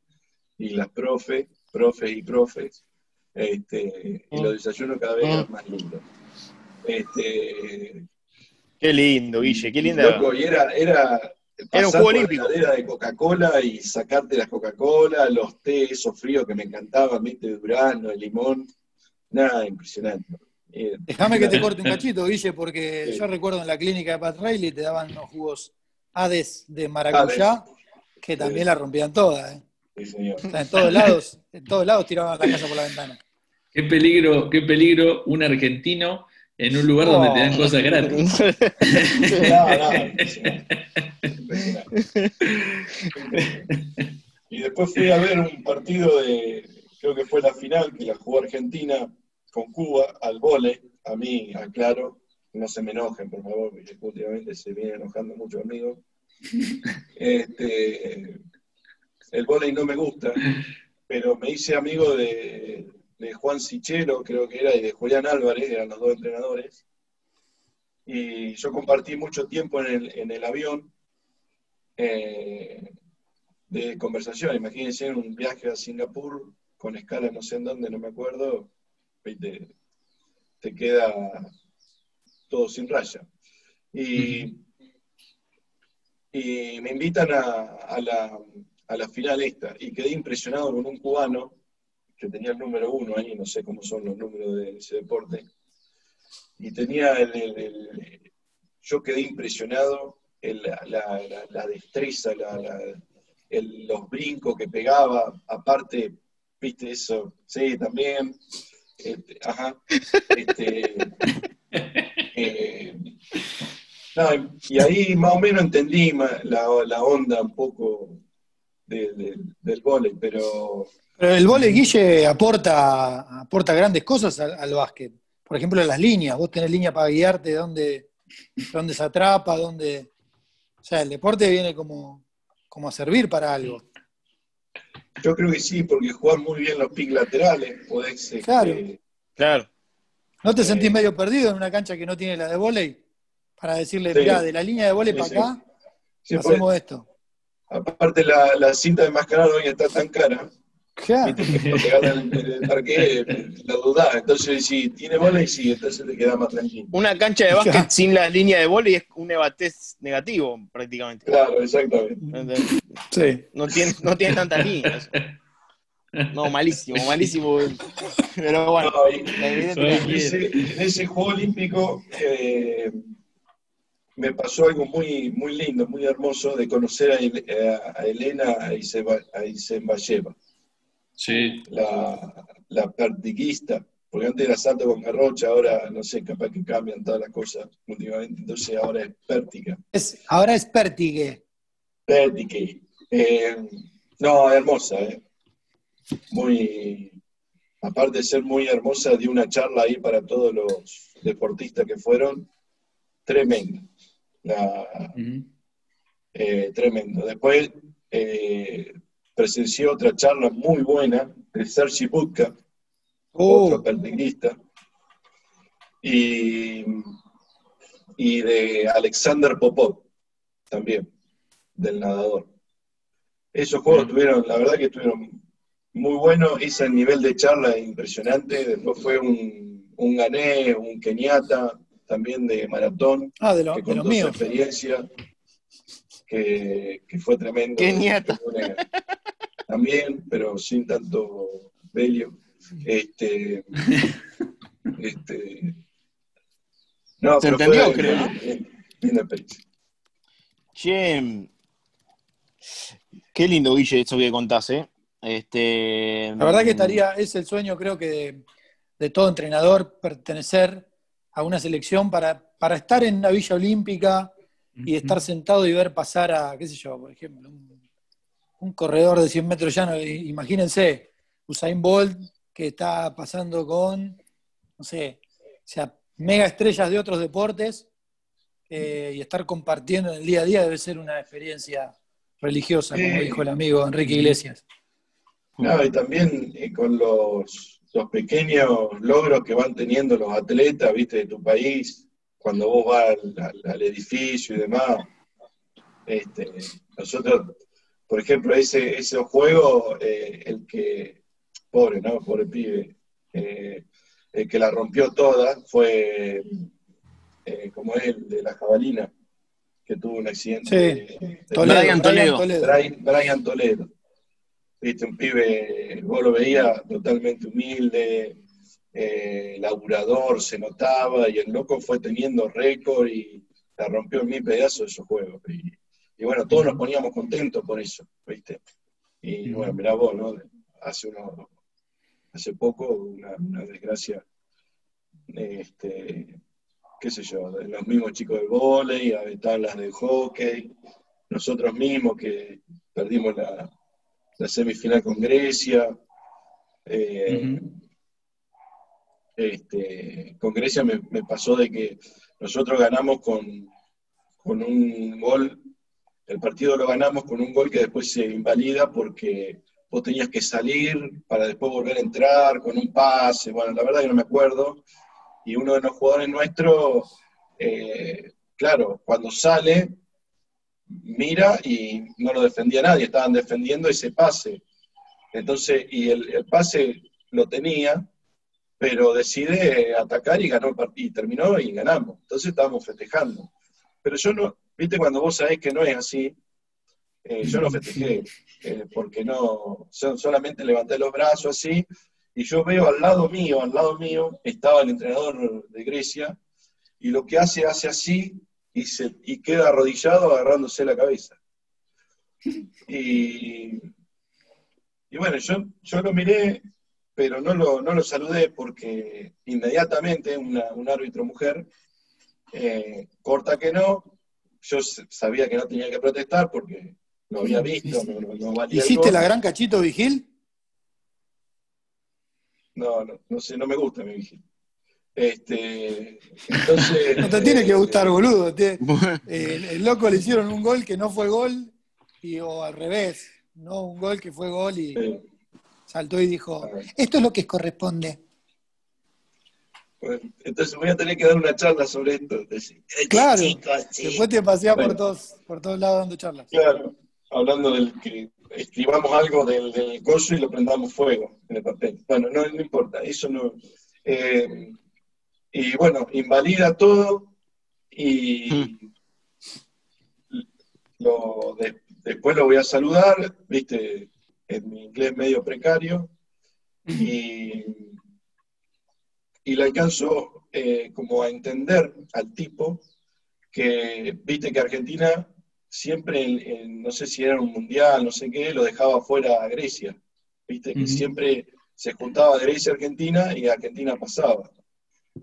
y las profes, profes y profes, este, y los desayunos cada vez eran más lindos. Este, qué lindo, Guille, qué lindo. y era, era, era un juego olímpico. La de Coca-Cola y sacarte las Coca-Cola, los té esos fríos que me encantaban, viste, de Durano, de limón. Nada, impresionante. Déjame que te corte un cachito, Guille, porque yo recuerdo en la clínica de Pat Riley te daban unos jugos Hades de maracuyá Que también la rompían todas, ¿eh? Sí, señor. O sea, en todos lados, en todos lados tiraban la casa por la ventana. Qué peligro, qué peligro un argentino en un lugar donde te dan cosas gratis. Y después fui a ver un partido de, creo que fue la final, que la jugó Argentina con Cuba al vole. A mí, aclaro, no se me enojen, por favor, porque últimamente se vienen enojando mucho conmigo. Este, el volei no me gusta, pero me hice amigo de, de Juan Sichero, creo que era, y de Julián Álvarez, eran los dos entrenadores. Y yo compartí mucho tiempo en el, en el avión eh, de conversación. Imagínense un viaje a Singapur con escala no sé en dónde, no me acuerdo, y te, queda todo sin raya. Y, y me invitan a, a la, a la final esta, y quedé impresionado con un cubano que tenía el número uno ahí, no sé cómo son los números de ese deporte, y tenía el, el- el- yo quedé impresionado en la, la- la- la destreza, el- los brincos que pegaba, aparte, viste eso, sí, también, este, ajá, este, eh, no, y ahí más o menos entendí la, la onda un poco de- de- del vóley, pero Pero el vole Guille aporta, aporta grandes cosas al, al básquet. Por ejemplo, las líneas. Vos tenés línea para guiarte dónde, dónde se atrapa, dónde. O sea, el deporte viene como, como a servir para algo. yo creo que sí, porque jugás muy bien los pick laterales, podés, este, Claro. Claro. ¿No te sentís Eh. medio perdido en una cancha que no tiene la de volei? Para decirle, Sí. mirá, de la línea de volei Sí, para sí. acá, sí, hacemos esto. Aparte la, la cinta de mascarado hoy está tan cara, Claro. viste, que pegar en el, en el parque, la dudás. Entonces, si tiene bola y sí, entonces te queda más tranquilo. Una cancha de básquet Claro. sin la línea de vóley es un evatés negativo, prácticamente. Claro, exactamente. Sí. No tiene, no tiene tantas líneas. No, malísimo, malísimo. Pero bueno, No, y- en, ese, en ese juego olímpico eh, me pasó algo muy, muy lindo, muy hermoso de conocer a, a Elena Aizenbayeva, Sí, la, la pertiquista, porque antes era salto con garrocha, ahora no sé, capaz que cambian todas las cosas últimamente, entonces ahora es pértica. Es- ahora es Pertigue. Pertique. Eh, no, hermosa, ¿eh? Muy, aparte de ser muy hermosa, dio una charla ahí para todos los deportistas que fueron, tremendo. La, eh, tremendo. Después eh, presencié otra charla muy buena de Sergi Budka, otro Uh, pertiquista, y, y de Alexander Popov, también, del nadador. Esos juegos Mm. tuvieron, la verdad que estuvieron muy buenos, ese nivel de charla es impresionante, después fue un, un gané, un keniata, también de maratón, ah, de, lo- que de los contó su experiencia, que, que fue tremendo. Keniata. Una- También, pero sin tanto velio. Este, este, no, Se pero entendió, fue creo, linda experiencia. Che, qué lindo, Guille, eso que contás, ¿eh? Este, La verdad que estaría, es el sueño creo que de, de todo entrenador pertenecer a una selección para, para estar en la Villa Olímpica y estar sentado y ver pasar a, qué sé yo, por ejemplo, un, un corredor de 100 metros llano. Imagínense, Usain Bolt que está pasando con, no sé, o sea, mega estrellas de otros deportes eh, y estar compartiendo en el día a día debe ser una experiencia religiosa, como dijo el amigo Enrique Iglesias. No, y también eh, con los, los pequeños logros que van teniendo los atletas, viste, de tu país, cuando vos vas al, al- al edificio y demás. Este, nosotros, por ejemplo, ese, ese juego, eh, el que, pobre, ¿no? Pobre pibe, eh, el que la rompió toda fue, eh, como él, de la jabalina, que tuvo un accidente. de- de- Toledo, Brian Toledo. Brian, Brian Toledo. Viste, un pibe, vos lo veías totalmente humilde, eh, laburador, se notaba, y el loco fue teniendo récord y la rompió en mil pedazos esos juegos. Y, y bueno, todos nos poníamos contentos por eso, ¿viste? Y bueno, mirá vos, ¿no? Hace, uno, hace poco, una, desgracia, este, qué sé yo, de los mismos chicos de volei, estaban las de hockey, nosotros mismos que perdimos la, semifinal con Grecia. Eh, este, con Grecia me, pasó de que nosotros ganamos con, con un gol el partido lo ganamos con un gol que después se invalida porque vos tenías que salir para después volver a entrar con un pase, bueno, la verdad que no me acuerdo. Y uno de los jugadores nuestros, eh, claro, cuando sale, mira y no lo defendía nadie, estaban defendiendo ese pase. Entonces, y el, pase lo tenía, pero decide atacar y ganó el partido, y terminó y ganamos. Entonces estábamos festejando. Pero yo no, Viste, cuando vos sabés que no es así, eh, yo no festejé, eh, porque no, solamente levanté los brazos así, y yo veo al lado mío, al lado mío, estaba el entrenador de Grecia, y lo que hace, hace así, y, se, y queda arrodillado agarrándose la cabeza. Y, y bueno, yo, yo lo miré, pero no lo, no lo saludé porque inmediatamente una, un árbitro mujer eh, corta que no, yo sabía que no tenía que protestar porque lo había visto, no, ¿Hiciste la gran cachito vigil? No, no, no sé, no me gusta mi vigil. Este, entonces, no te tiene que gustar, boludo. el, loco le hicieron un gol que no fue gol, y, o al revés, no un gol que fue gol y saltó y dijo, esto es lo que corresponde entonces voy a tener que dar una charla sobre esto. claro, después te paseas por, todos, por todos lados dando charlas. Claro, hablando del que escribamos algo del, del coso y lo prendamos fuego en el papel. Bueno, no, importa, eso no... Eh, y bueno, invalida todo y hmm. lo, después lo voy a saludar, viste, en mi inglés medio precario, y y le alcanzó eh, como a entender al tipo que, viste que Argentina siempre, no sé si era un mundial, no sé qué, lo dejaba fuera a Grecia, viste, que siempre se juntaba Grecia Argentina y Argentina pasaba.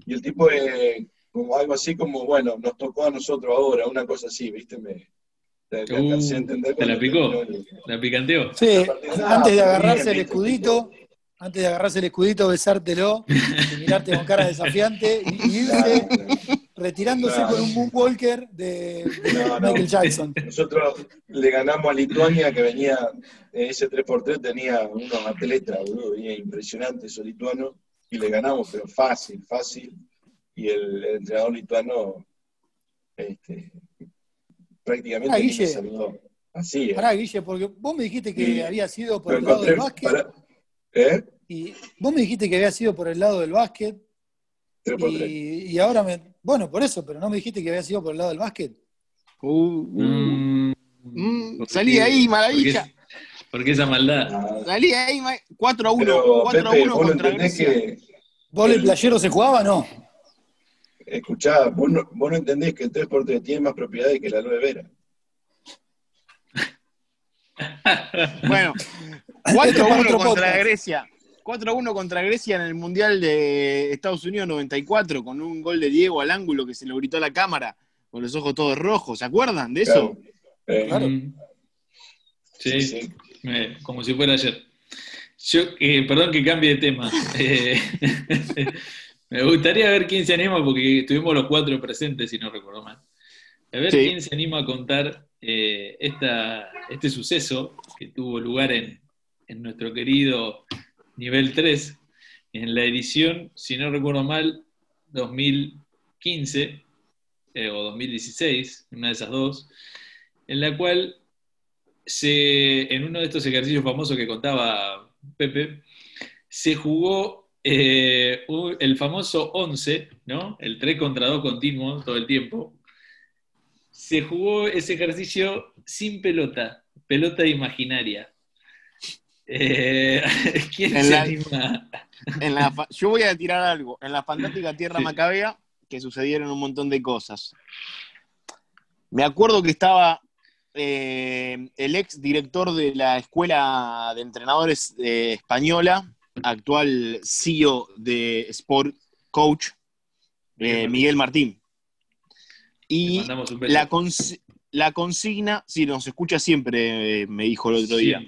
Y el tipo, eh, como algo así como, bueno, nos tocó a nosotros ahora, una cosa así, viste, me, te, uh, entender. ¿Te la picó? ¿La picanteó? Sí, antes de agarrarse el escudito, antes de agarrarse el escudito, besártelo, y mirarte con cara desafiante y, irse retirándose con un moonwalker de, Michael Jackson. Nosotros le ganamos a Lituania, que venía, ese 3x3 tenía unos atletas, boludo, venía impresionante esos lituanos, y le ganamos, pero fácil, fácil. Y el, entrenador lituano este, prácticamente me saludó. Así, Pará, Guille, porque vos me dijiste que había sido por el lado del básquet. ¿Eh? Y vos me dijiste que había sido por el lado del básquet. Y, ahora me. Bueno, por eso, pero no me dijiste que había sido por el lado del básquet. Uh, uh. Mm, mm, salí ahí, maravilla. ¿Por qué, esa maldad? Salí ahí, 4 a 1. 4 a 1 contra Grecia. Que ¿Vos el playero se jugaba no? Escuchá, vos no, vos no entendés que el 3x3 tiene más propiedades que la 9 Vera. bueno, 4-1 contra Grecia. 4-1 contra Grecia en el Mundial de Estados Unidos 94, con un gol de Diego al ángulo que se lo gritó a la cámara, con los ojos todos rojos. ¿Se acuerdan de eso? Claro. Eh, sí, sí. como si fuera ayer. Yo, eh, perdón que cambie de tema. Eh, me gustaría ver quién se anima, porque estuvimos los cuatro presentes, si no recuerdo mal. A ver quién se anima a contar esta, este suceso que tuvo lugar en, en nuestro querido nivel 3, en la edición, si no recuerdo mal, 2015 eh, o 2016, una de esas dos, en la cual se, en uno de estos ejercicios famosos que contaba Pepe, se jugó eh, el famoso 11, ¿no? el 3 contra 2 continuo todo el tiempo. Se jugó ese ejercicio sin pelota, pelota imaginaria. Eh, ¿Quién se anima? yo voy a tirar algo. En la fantástica Tierra Macabea, que sucedieron un montón de cosas. Me acuerdo que estaba eh, el ex director de la Escuela de Entrenadores eh, Española, actual CEO de Sport Coach, eh, Miguel Martín. Y la, la, consigna, si nos escucha siempre, me dijo el otro día.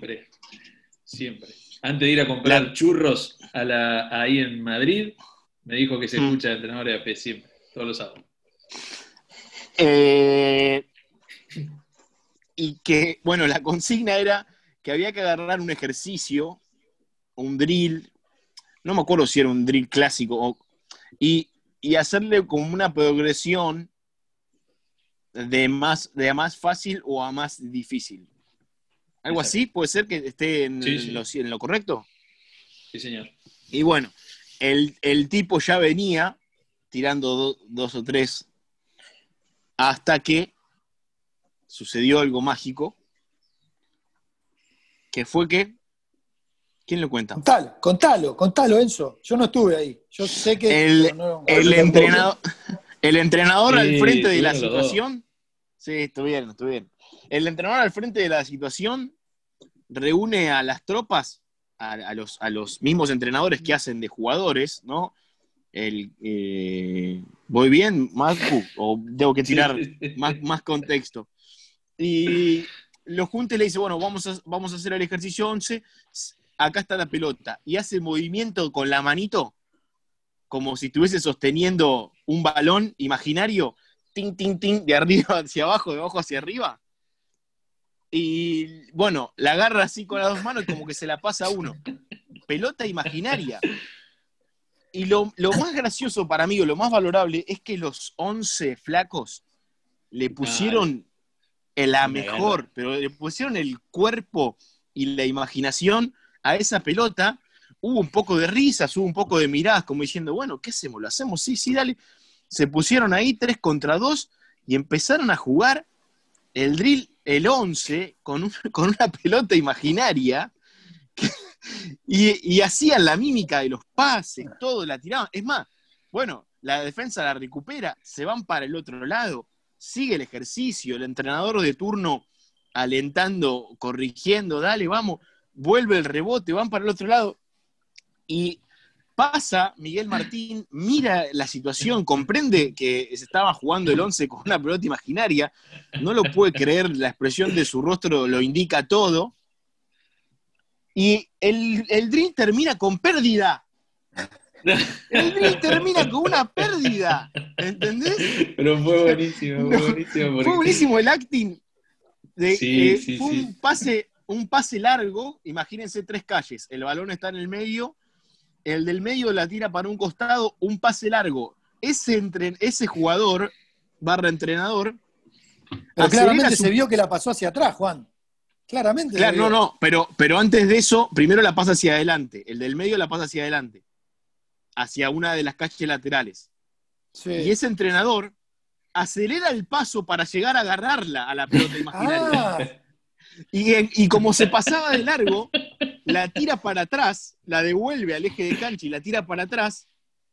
Siempre. Antes de ir a comprar churros a la, ahí en Madrid, me dijo que se mm. escucha el entrenador de AP siempre, todos los sábados. Eh, y que, bueno, la consigna era que había que agarrar un ejercicio, un drill, no me acuerdo si era un drill clásico, y, hacerle como una progresión de más, de más fácil o a más difícil. ¿Algo así? ¿Puede ser que esté en, Lo, correcto? Sí, señor. Y bueno, el, tipo ya venía tirando dos o tres hasta que sucedió algo mágico, que fue que... ¿Quién lo cuenta? Contalo, contalo, contalo, Enzo. Yo no estuve ahí. Yo sé que... El, entrenador, el entrenador al frente de la situación... Sí, estuvieron, bien. El entrenador al frente de la situación reúne a las tropas, a, los, a los mismos entrenadores que hacen de jugadores, ¿no? El, eh, ¿Voy bien, Marco? ¿O tengo que tirar más, más contexto? Y lo junta y le dice, bueno, vamos a, vamos a hacer el ejercicio 11, acá está la pelota. Y hace movimiento con la manito, como si estuviese sosteniendo un balón imaginario, ting, ting, ting, de arriba hacia abajo, de abajo hacia arriba. Y bueno, la agarra así con las dos manos y como que se la pasa a uno. Pelota imaginaria. Y lo, lo más gracioso para mí, o lo más valorable, es que los 11 flacos le pusieron la mejor, pero le pusieron el cuerpo y la imaginación a esa pelota. Hubo un poco de risas, hubo un poco de miradas, como diciendo, bueno, ¿qué hacemos? ¿Lo hacemos? Sí, sí, dale. Se pusieron ahí tres contra dos y empezaron a jugar el drill, el 11, con, con una pelota imaginaria. y, y hacían la mímica de los pases, todo, la tiraban. Es más, bueno, la defensa la recupera, se van para el otro lado sigue el ejercicio, el entrenador de turno alentando, corrigiendo, dale, vamos, vuelve el rebote, van para el otro lado. Y pasa Miguel Martín, mira la situación, comprende que se estaba jugando el 11 con una pelota imaginaria, no lo puede creer, la expresión de su rostro lo indica todo. Y el, el drill termina con pérdida. El drill termina con una pérdida. ¿Entendés? Pero fue buenísimo, fue buenísimo. Fue buenísimo el acting. De, sí, fue un pase, un pase largo, imagínense tres calles. El balón está en el medio, el del medio la tira para un costado, un pase largo. Ese, ese jugador, barra entrenador. Pero claramente se vio que la pasó hacia atrás, Juan. Claramente. Claro, no, no, pero, pero antes de eso, primero la pasa hacia adelante. El del medio la pasa hacia adelante hacia una de las calles laterales. Y ese entrenador acelera el paso para llegar a agarrarla a la pelota imaginaria. Ah. Y, como se pasaba de largo, la tira para atrás, la devuelve al eje de cancha y la tira para atrás,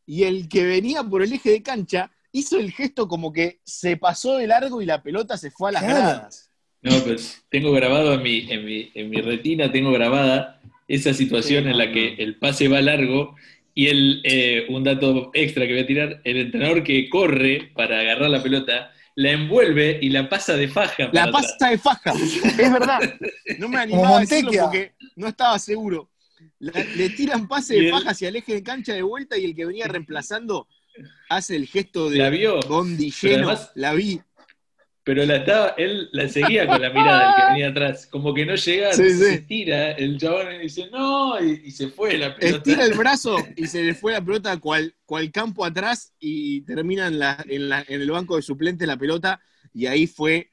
y el que venía por el eje de cancha hizo el gesto como que se pasó de largo y la pelota se fue a las gradas. No, pues tengo grabado en mi, en mi, retina, tengo grabada esa situación en la que el pase va largo y el, eh, un dato extra que voy a tirar, el entrenador que corre para agarrar la pelota, la envuelve y la pasa de faja. La pasa de faja, es verdad. No me animaba a decirlo porque no estaba seguro. le tiran pase de faja hacia el eje de cancha de vuelta y el que venía reemplazando hace el gesto de ¿La vio? la vi pero la estaba, él la seguía con la mirada del que venía atrás, como que no llega, se tira, el chabón dice no, y, se fue la pelota. Estira el brazo y se le fue la pelota cual, cual campo atrás y termina en, la, en, la, en el banco de suplente la pelota, y ahí fue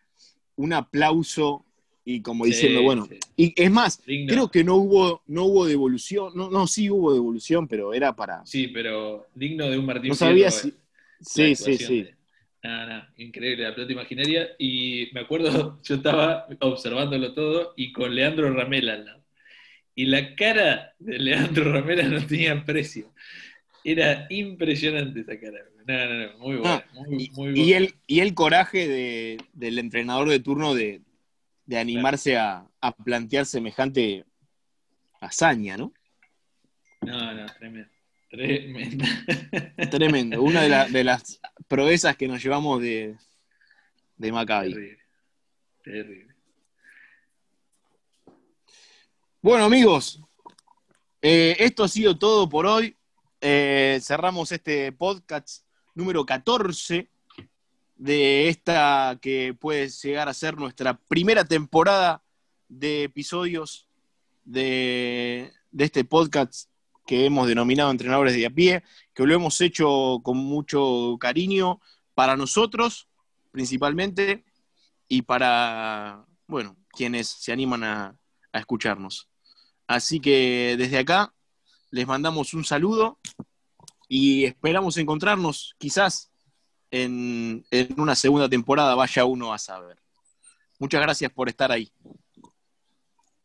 un aplauso y como diciendo, bueno, y es más, creo que no hubo, no hubo devolución, no, no, sí hubo devolución, pero era para... Sí, pero digno de un Martín No sabía si... Sí, sí, sí. Nada, nada, increíble la pelota imaginaria. Y me acuerdo, yo estaba observándolo todo y con Leandro Ramela al lado. Y la cara de Leandro Ramela no tenía precio. Era impresionante esa cara. No, no, no, muy bueno. y, el, y el coraje del entrenador de turno de, de animarse a, plantear semejante hazaña, ¿no? No, no, tremendo. Tremendo. Tremendo. Una de, las proezas que nos llevamos de, de Maccabi. Terrible. Terrible. Bueno, amigos, eh, esto ha sido todo por hoy. Eh, cerramos este podcast número 14 de esta que puede llegar a ser nuestra primera temporada de episodios de, este podcast que hemos denominado Entrenadores de a pie, que lo hemos hecho con mucho cariño para nosotros, principalmente, y para, bueno, quienes se animan a escucharnos. Así que desde acá les mandamos un saludo y esperamos encontrarnos quizás en, una segunda temporada, vaya uno a saber. Muchas gracias por estar ahí.